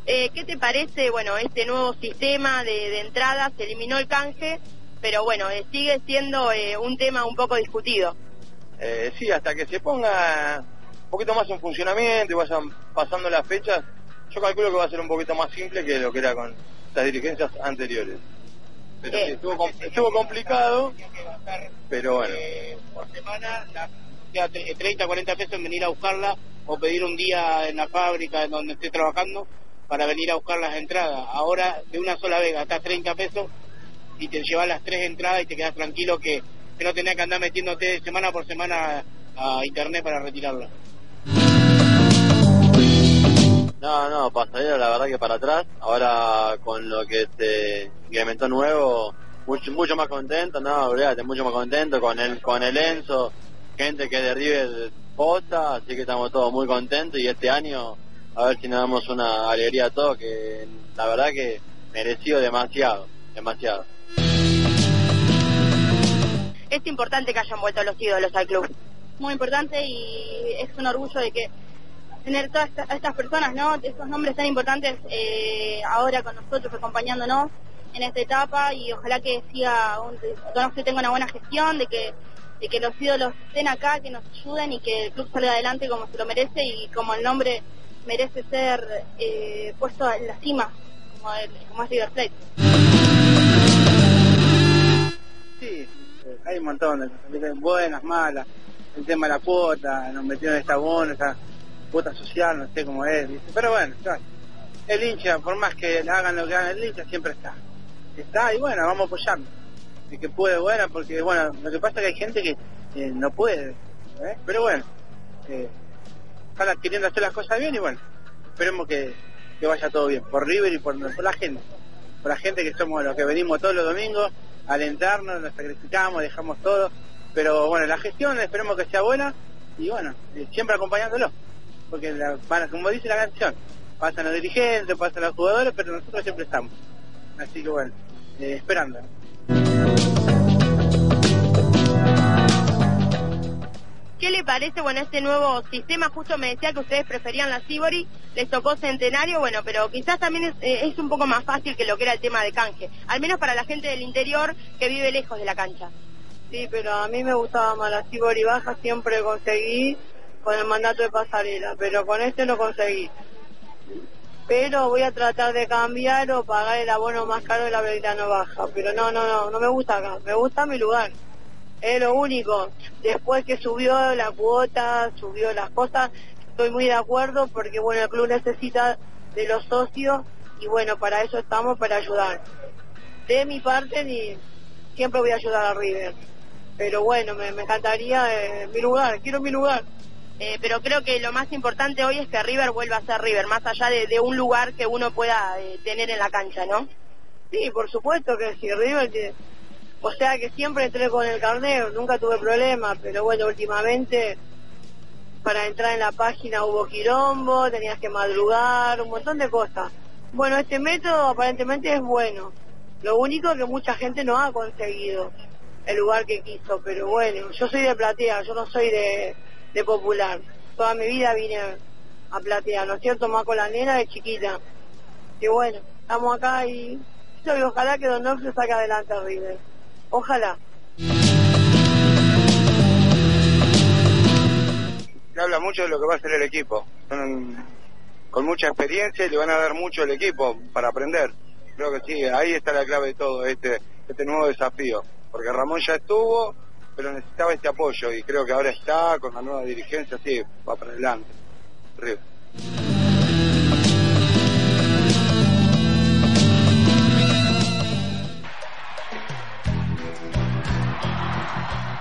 Eh, ¿Qué te parece, bueno, este nuevo sistema de, de entrada? Se eliminó el canje, pero bueno, eh, sigue siendo eh, un tema un poco discutido. sí, hasta que se ponga un poquito más en funcionamiento y vayan pasando las fechas, yo calculo que va a ser un poquito más simple que lo que era con las dirigencias anteriores. Pero sí, estuvo, estuvo complicado, pero bueno. por semana, la, 30, 40 pesos en venir a buscarla o pedir un día en la fábrica en donde esté trabajando para venir a buscar las entradas. Ahora de una sola vez gastás 30 pesos y te llevas las tres entradas y te quedas tranquilo que, no tenés que andar metiéndote semana por semana a internet para retirarla. No, no, pasadero la verdad que para atrás. Ahora con lo que se implementó nuevo, mucho, mucho más contento, no, olvídate, mucho más contento con el, con el Enzo, gente que de posta, así que estamos todos muy contentos y este año a ver si nos damos una alegría a todos, que la verdad que mereció demasiado, demasiado. Es importante que hayan vuelto los ídolos al club. Muy importante y es un orgullo de que tener todas estas personas, ¿no? Estos nombres tan importantes eh, ahora con nosotros, acompañándonos en esta etapa y ojalá que siga, un, que tenga una buena gestión, de que de que los ídolos estén acá, que nos ayuden y que el club salga adelante como se lo merece y como el nombre merece ser eh, puesto en la cima, como, el, como es River Plate. Sí, hay un montón de buenas, malas, el tema de la cuota, nos metieron esta bono, esta cuota social, no sé cómo es, pero bueno, el hincha, por más que hagan lo que hagan el hincha, siempre está. Está y bueno, vamos a apoyarlo. Y que puede, bueno, porque bueno, lo que pasa es que hay gente que eh, no puede, ¿eh? pero bueno, eh, están queriendo hacer las cosas bien y bueno, esperemos que, vaya todo bien, por River y por, la gente, por la gente que somos los que venimos todos los domingos, alentarnos, nos sacrificamos, dejamos todo, pero bueno, la gestión esperemos que sea buena y bueno, eh, siempre acompañándolo, porque como dice la canción, pasan los dirigentes, pasan los jugadores, pero nosotros siempre estamos, así que bueno, eh, esperando. ¿Qué le parece, bueno, este nuevo sistema? Justo me decía que ustedes preferían la Sibori, les tocó Centenario, bueno, pero quizás también es, eh, es, un poco más fácil que lo que era el tema de canje, al menos para la gente del interior que vive lejos de la cancha. Sí, pero a mí me gustaba más la Sibori baja, siempre conseguí con el mandato de pasarela, pero con este no conseguí. pero voy a tratar de cambiar o pagar el abono más caro de la Belgrano Baja. Pero no, no, no, no me gusta acá, me gusta mi lugar. Es lo único. Después que subió la cuota, subió las cosas, estoy muy de acuerdo porque bueno, el club necesita de los socios y bueno, para eso estamos, para ayudar. De mi parte, ni siempre voy a ayudar a River. Pero bueno, me, me encantaría eh, mi lugar, quiero mi lugar. Eh, pero creo que lo más importante hoy es que River vuelva a ser River, más allá de, de un lugar que uno pueda eh, tener en la cancha, ¿no? Sí, por supuesto que sí, River, que, o sea que siempre entré con el carnero, nunca tuve problemas, pero bueno, últimamente para entrar en la página hubo quilombo, tenías que madrugar, un montón de cosas. Bueno, este método aparentemente es bueno, lo único que mucha gente no ha conseguido el lugar que quiso, pero bueno, yo soy de platea, yo no soy de, de popular. Toda mi vida vine a platea, ¿no es cierto? Más con la nena de chiquita. Y bueno, estamos acá y, y ojalá que Don se saque adelante a River. Ojalá. Habla mucho de lo que va a hacer el equipo. Con mucha experiencia y le van a dar mucho al equipo para aprender. Creo que sí, ahí está la clave de todo, este, este nuevo desafío. Porque Ramón ya estuvo, pero necesitaba este apoyo y creo que ahora está con la nueva dirigencia, sí, va para adelante. River.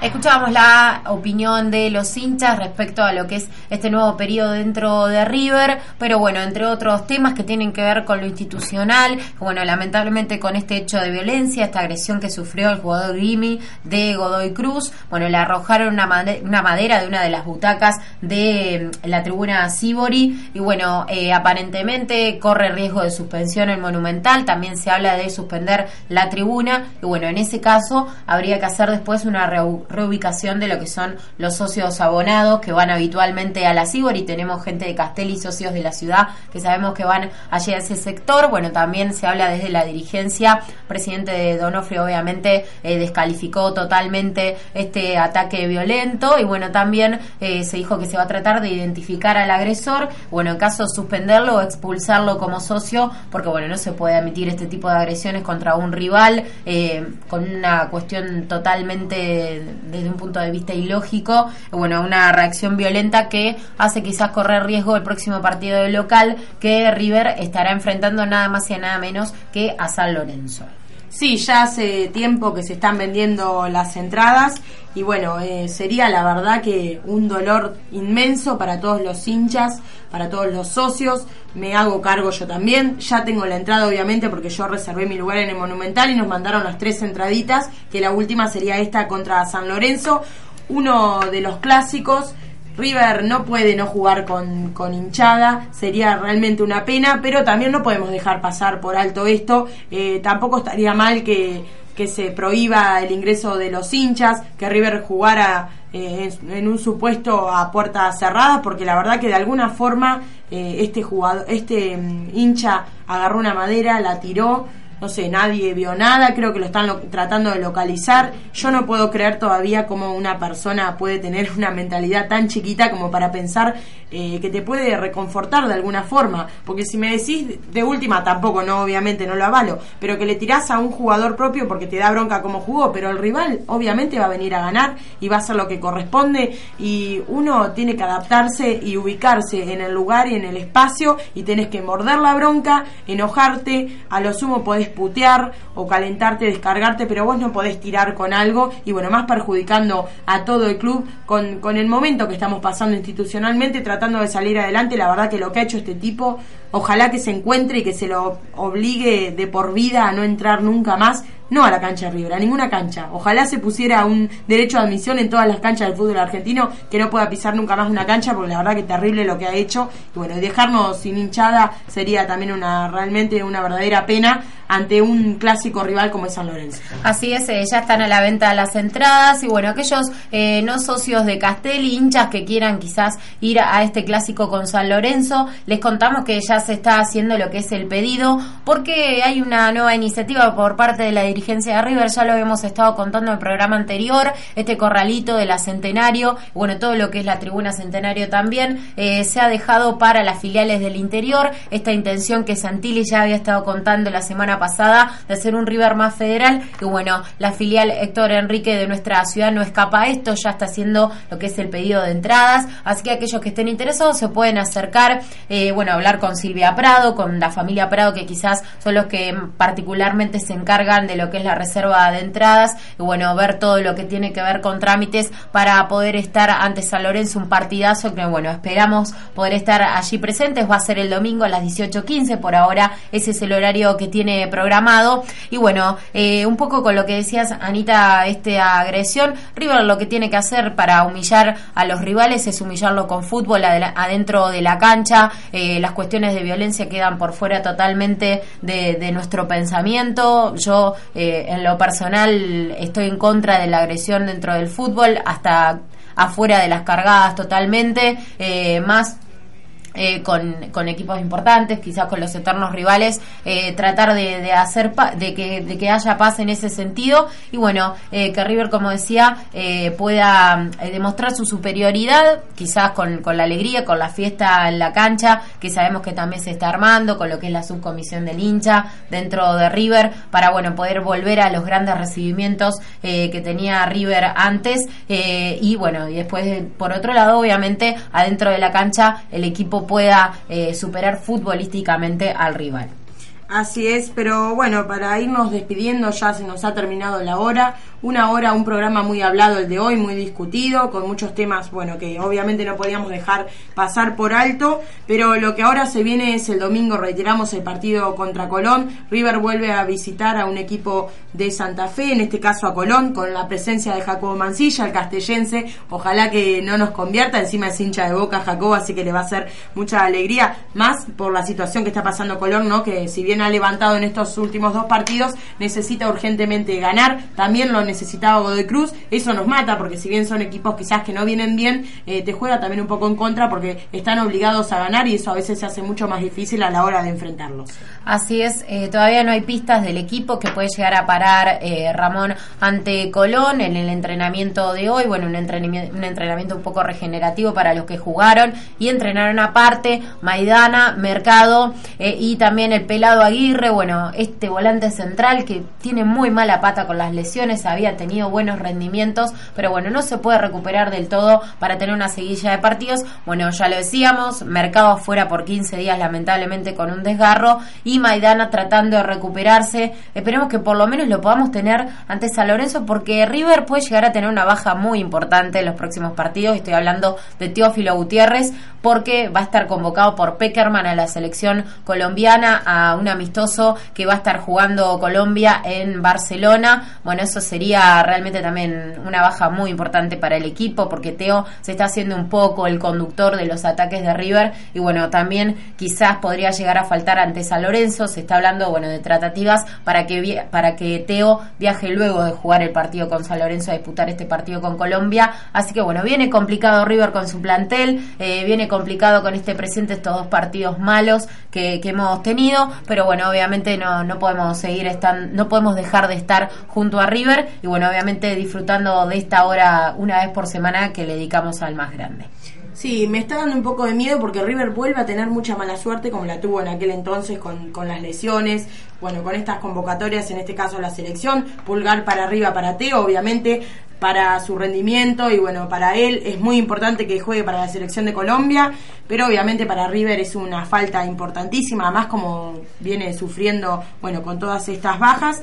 Escuchábamos la opinión de los hinchas respecto a lo que es este nuevo periodo dentro de River, pero bueno, entre otros temas que tienen que ver con lo institucional, bueno, lamentablemente con este hecho de violencia, esta agresión que sufrió el jugador Grimi de Godoy Cruz, bueno, le arrojaron una, made- una madera de una de las butacas de mm, la tribuna Sibori y bueno, eh, aparentemente corre riesgo de suspensión el Monumental, también se habla de suspender la tribuna y bueno, en ese caso habría que hacer después una reubicación de lo que son los socios abonados que van habitualmente a la Sibori, tenemos gente de Castel y socios de la ciudad que sabemos que van allí a ese sector, bueno, también se habla desde la dirigencia, presidente de Donofrio obviamente eh, descalificó totalmente este ataque violento y bueno, también eh, se dijo que se va a tratar de identificar al agresor, bueno, en caso de suspenderlo o expulsarlo como socio, porque bueno, no se puede admitir este tipo de agresiones contra un rival eh, con una cuestión totalmente desde un punto de vista ilógico, bueno, una reacción violenta que hace quizás correr riesgo el próximo partido de local que River estará enfrentando nada más y nada menos que a San Lorenzo. Sí, ya hace tiempo que se están vendiendo las entradas y bueno, eh, sería la verdad que un dolor inmenso para todos los hinchas, para todos los socios. Me hago cargo yo también. Ya tengo la entrada obviamente porque yo reservé mi lugar en el Monumental y nos mandaron las tres entraditas, que la última sería esta contra San Lorenzo, uno de los clásicos. River no puede no jugar con, con hinchada, sería realmente una pena, pero también no podemos dejar pasar por alto esto. Eh, tampoco estaría mal que, que se prohíba el ingreso de los hinchas, que River jugara eh, en, un supuesto a puertas cerradas, porque la verdad que de alguna forma eh, este jugador, este mm, hincha agarró una madera, la tiró, no sé, nadie vio nada, creo que lo están lo- tratando de localizar. Yo no puedo creer todavía cómo una persona puede tener una mentalidad tan chiquita como para pensar eh, que te puede reconfortar de alguna forma. Porque si me decís de última, tampoco, no, obviamente no lo avalo, pero que le tirás a un jugador propio porque te da bronca como jugó, pero el rival obviamente va a venir a ganar y va a hacer lo que corresponde y uno tiene que adaptarse y ubicarse en el lugar y en el espacio y tenés que morder la bronca, enojarte, a lo sumo podés putear o calentarte, descargarte, pero vos no podés tirar con algo y bueno, más perjudicando a todo el club con, con el momento que estamos pasando institucionalmente, tratando de salir adelante, la verdad que lo que ha hecho este tipo, ojalá que se encuentre y que se lo obligue de por vida a no entrar nunca más, no a la cancha de River, a ninguna cancha. Ojalá se pusiera un derecho de admisión en todas las canchas del fútbol argentino, que no pueda pisar nunca más una cancha, porque la verdad que terrible lo que ha hecho. Y bueno, dejarnos sin hinchada sería también una realmente una verdadera pena. ante un clásico rival como es San Lorenzo. Así es, eh, ya están a la venta las entradas y bueno, aquellos eh, no socios de Castelli, hinchas que quieran quizás ir a este clásico con San Lorenzo, les contamos que ya se está haciendo lo que es el pedido porque hay una nueva iniciativa por parte de la dirigencia de River, ya lo hemos estado contando en el programa anterior, este corralito de la Centenario, bueno, todo lo que es la tribuna Centenario también, eh, se ha dejado para las filiales del interior, esta intención que Santilli ya había estado contando la semana pasada de hacer un River más federal, y bueno, la filial Héctor Enrique de nuestra ciudad no escapa a esto, ya está haciendo lo que es el pedido de entradas, así que aquellos que estén interesados se pueden acercar, eh, bueno, hablar con Silvia Prado, con la familia Prado, que quizás son los que particularmente se encargan de lo que es la reserva de entradas, y bueno, ver todo lo que tiene que ver con trámites para poder estar ante San Lorenzo, un partidazo que bueno, esperamos poder estar allí presentes, va a ser el domingo a las 18.15, por ahora ese es el horario que tiene programado, y bueno, eh, un poco con lo que decías, Anita, esta agresión, River lo que tiene que hacer para humillar a los rivales es humillarlo con fútbol adentro de la cancha, eh, las cuestiones de violencia quedan por fuera totalmente de, nuestro pensamiento, yo eh, en lo personal estoy en contra de la agresión dentro del fútbol, hasta afuera de las cargadas totalmente, eh, más eh, con, con, equipos importantes, quizás con los eternos rivales, eh, tratar de, hacer de, que, de que haya paz en ese sentido. Y bueno, eh, que River, como decía, pueda demostrar su superioridad, quizás con, con, la alegría, con la fiesta en la cancha, que sabemos que también se está armando, con lo que es la subcomisión del hincha dentro de River, para bueno, poder volver a los grandes recibimientos que tenía River antes y bueno, y después, por otro lado, obviamente, adentro de la cancha, el equipo pueda eh, superar futbolísticamente al rival. Así es, pero bueno, para irnos despidiendo ya se nos ha terminado la hora. Una hora, un programa muy hablado el de hoy, muy discutido, con muchos temas, bueno, que obviamente no podíamos dejar pasar por alto, pero lo que ahora se viene es el domingo, reiteramos el partido contra Colón. River vuelve a visitar a un equipo de Santa Fe, en este caso a Colón, con la presencia de Jacobo Mancilla, el castellense. Ojalá que no nos convierta, encima es hincha de boca Jacobo, así que le va a hacer mucha alegría, más por la situación que está pasando Colón, ¿no? Que si bien ha levantado en estos últimos dos partidos, necesita urgentemente ganar. También lo necesitaba Godoy Cruz. Eso nos mata porque si bien son equipos quizás que no vienen bien, eh, te juega también un poco en contra porque están obligados a ganar y eso a veces se hace mucho más difícil a la hora de enfrentarlos. Así es, eh, todavía no hay pistas del equipo que puede llegar a parar eh, Ramón ante Colón en el entrenamiento de hoy. Bueno, un entrenamiento, un poco regenerativo para los que jugaron y entrenaron aparte Maidana, Mercado y también el pelado Aguirre. Bueno, este volante central que tiene muy mala pata con las lesiones, había tenido buenos rendimientos, pero bueno, no se puede recuperar del todo para tener una seguilla de partidos. Bueno, ya lo decíamos, Mercado afuera por 15 días lamentablemente con un desgarro y Maidana tratando de recuperarse. Esperemos que por lo menos lo podamos tener ante San Lorenzo porque River puede llegar a tener una baja muy importante en los próximos partidos. Estoy hablando de Teófilo Gutiérrez porque va a estar convocado por Peckerman a la selección colombiana a un amistoso que va a estar jugando Colombia en Barcelona. Bueno, eso sería realmente también una baja muy importante para el equipo porque Teo se está haciendo un poco el conductor de los ataques de River y bueno, también quizás podría llegar a faltar ante San Lorenzo, se está hablando bueno de tratativas para que para que Teo viaje luego de jugar el partido con San Lorenzo a disputar este partido con Colombia, así que bueno, viene complicado River con su plantel, eh, viene complicado con este presente estos dos partidos malos que, que hemos tenido, pero bueno, obviamente no, no podemos seguir estando, no podemos dejar de estar junto a River y bueno, obviamente disfrutando de esta hora una vez por semana que le dedicamos al más grande. Sí, me está dando un poco de miedo porque River vuelve a tener mucha mala suerte como la tuvo en aquel entonces con, con las lesiones, bueno, con estas convocatorias, en este caso la selección, pulgar para arriba para Teo, obviamente para su rendimiento y bueno, para él es muy importante que juegue para la selección de Colombia, pero obviamente para River es una falta importantísima, además como viene sufriendo, bueno, con todas estas bajas.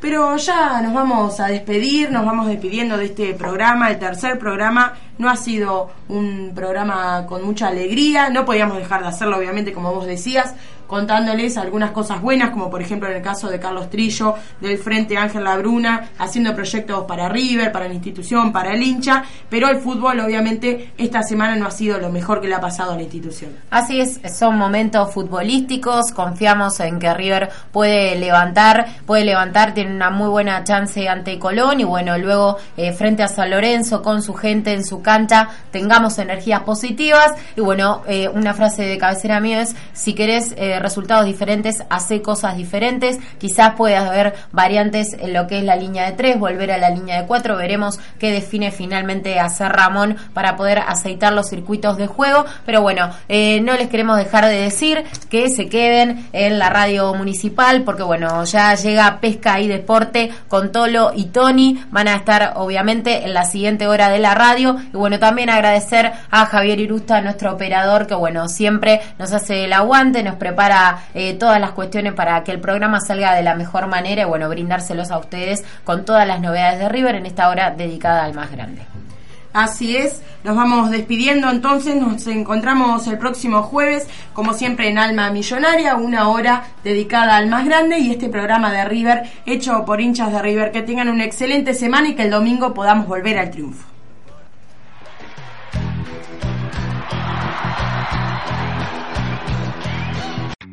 Pero ya nos vamos a despedir, nos vamos despidiendo de este programa, el tercer programa. No ha sido un programa con mucha alegría, no podíamos dejar de hacerlo, obviamente, como vos decías, contándoles algunas cosas buenas, como por ejemplo en el caso de Carlos Trillo, del Frente Ángel Labruna, haciendo proyectos para River, para la institución, para el hincha, pero el fútbol obviamente esta semana no ha sido lo mejor que le ha pasado a la institución. Así es, son momentos futbolísticos, confiamos en que River puede levantar, puede levantar, tiene una muy buena chance ante Colón y bueno, luego eh, frente a San Lorenzo con su gente en su cancha, tengamos energías positivas y bueno, eh, una frase de cabecera mía es, si querés eh, resultados diferentes, hace cosas diferentes, quizás puedas ver variantes en lo que es la línea de tres, volver a la línea de cuatro, veremos qué define finalmente hacer Ramón para poder aceitar los circuitos de juego, pero bueno, no les queremos dejar de decir que se queden en la radio municipal porque bueno, ya llega Pesca y Deporte con Tolo y Tony, van a estar obviamente en la siguiente hora de la radio. Y bueno, también agradecer a Javier Irusta, nuestro operador, que bueno, siempre nos hace el aguante, nos prepara eh, todas las cuestiones para que el programa salga de la mejor manera y bueno, brindárselos a ustedes con todas las novedades de River en esta hora dedicada al más grande. Así es, nos vamos despidiendo entonces, nos encontramos el próximo jueves, como siempre en Alma Millonaria, una hora dedicada al más grande y este programa de River hecho por hinchas de River. Que tengan una excelente semana y que el domingo podamos volver al triunfo.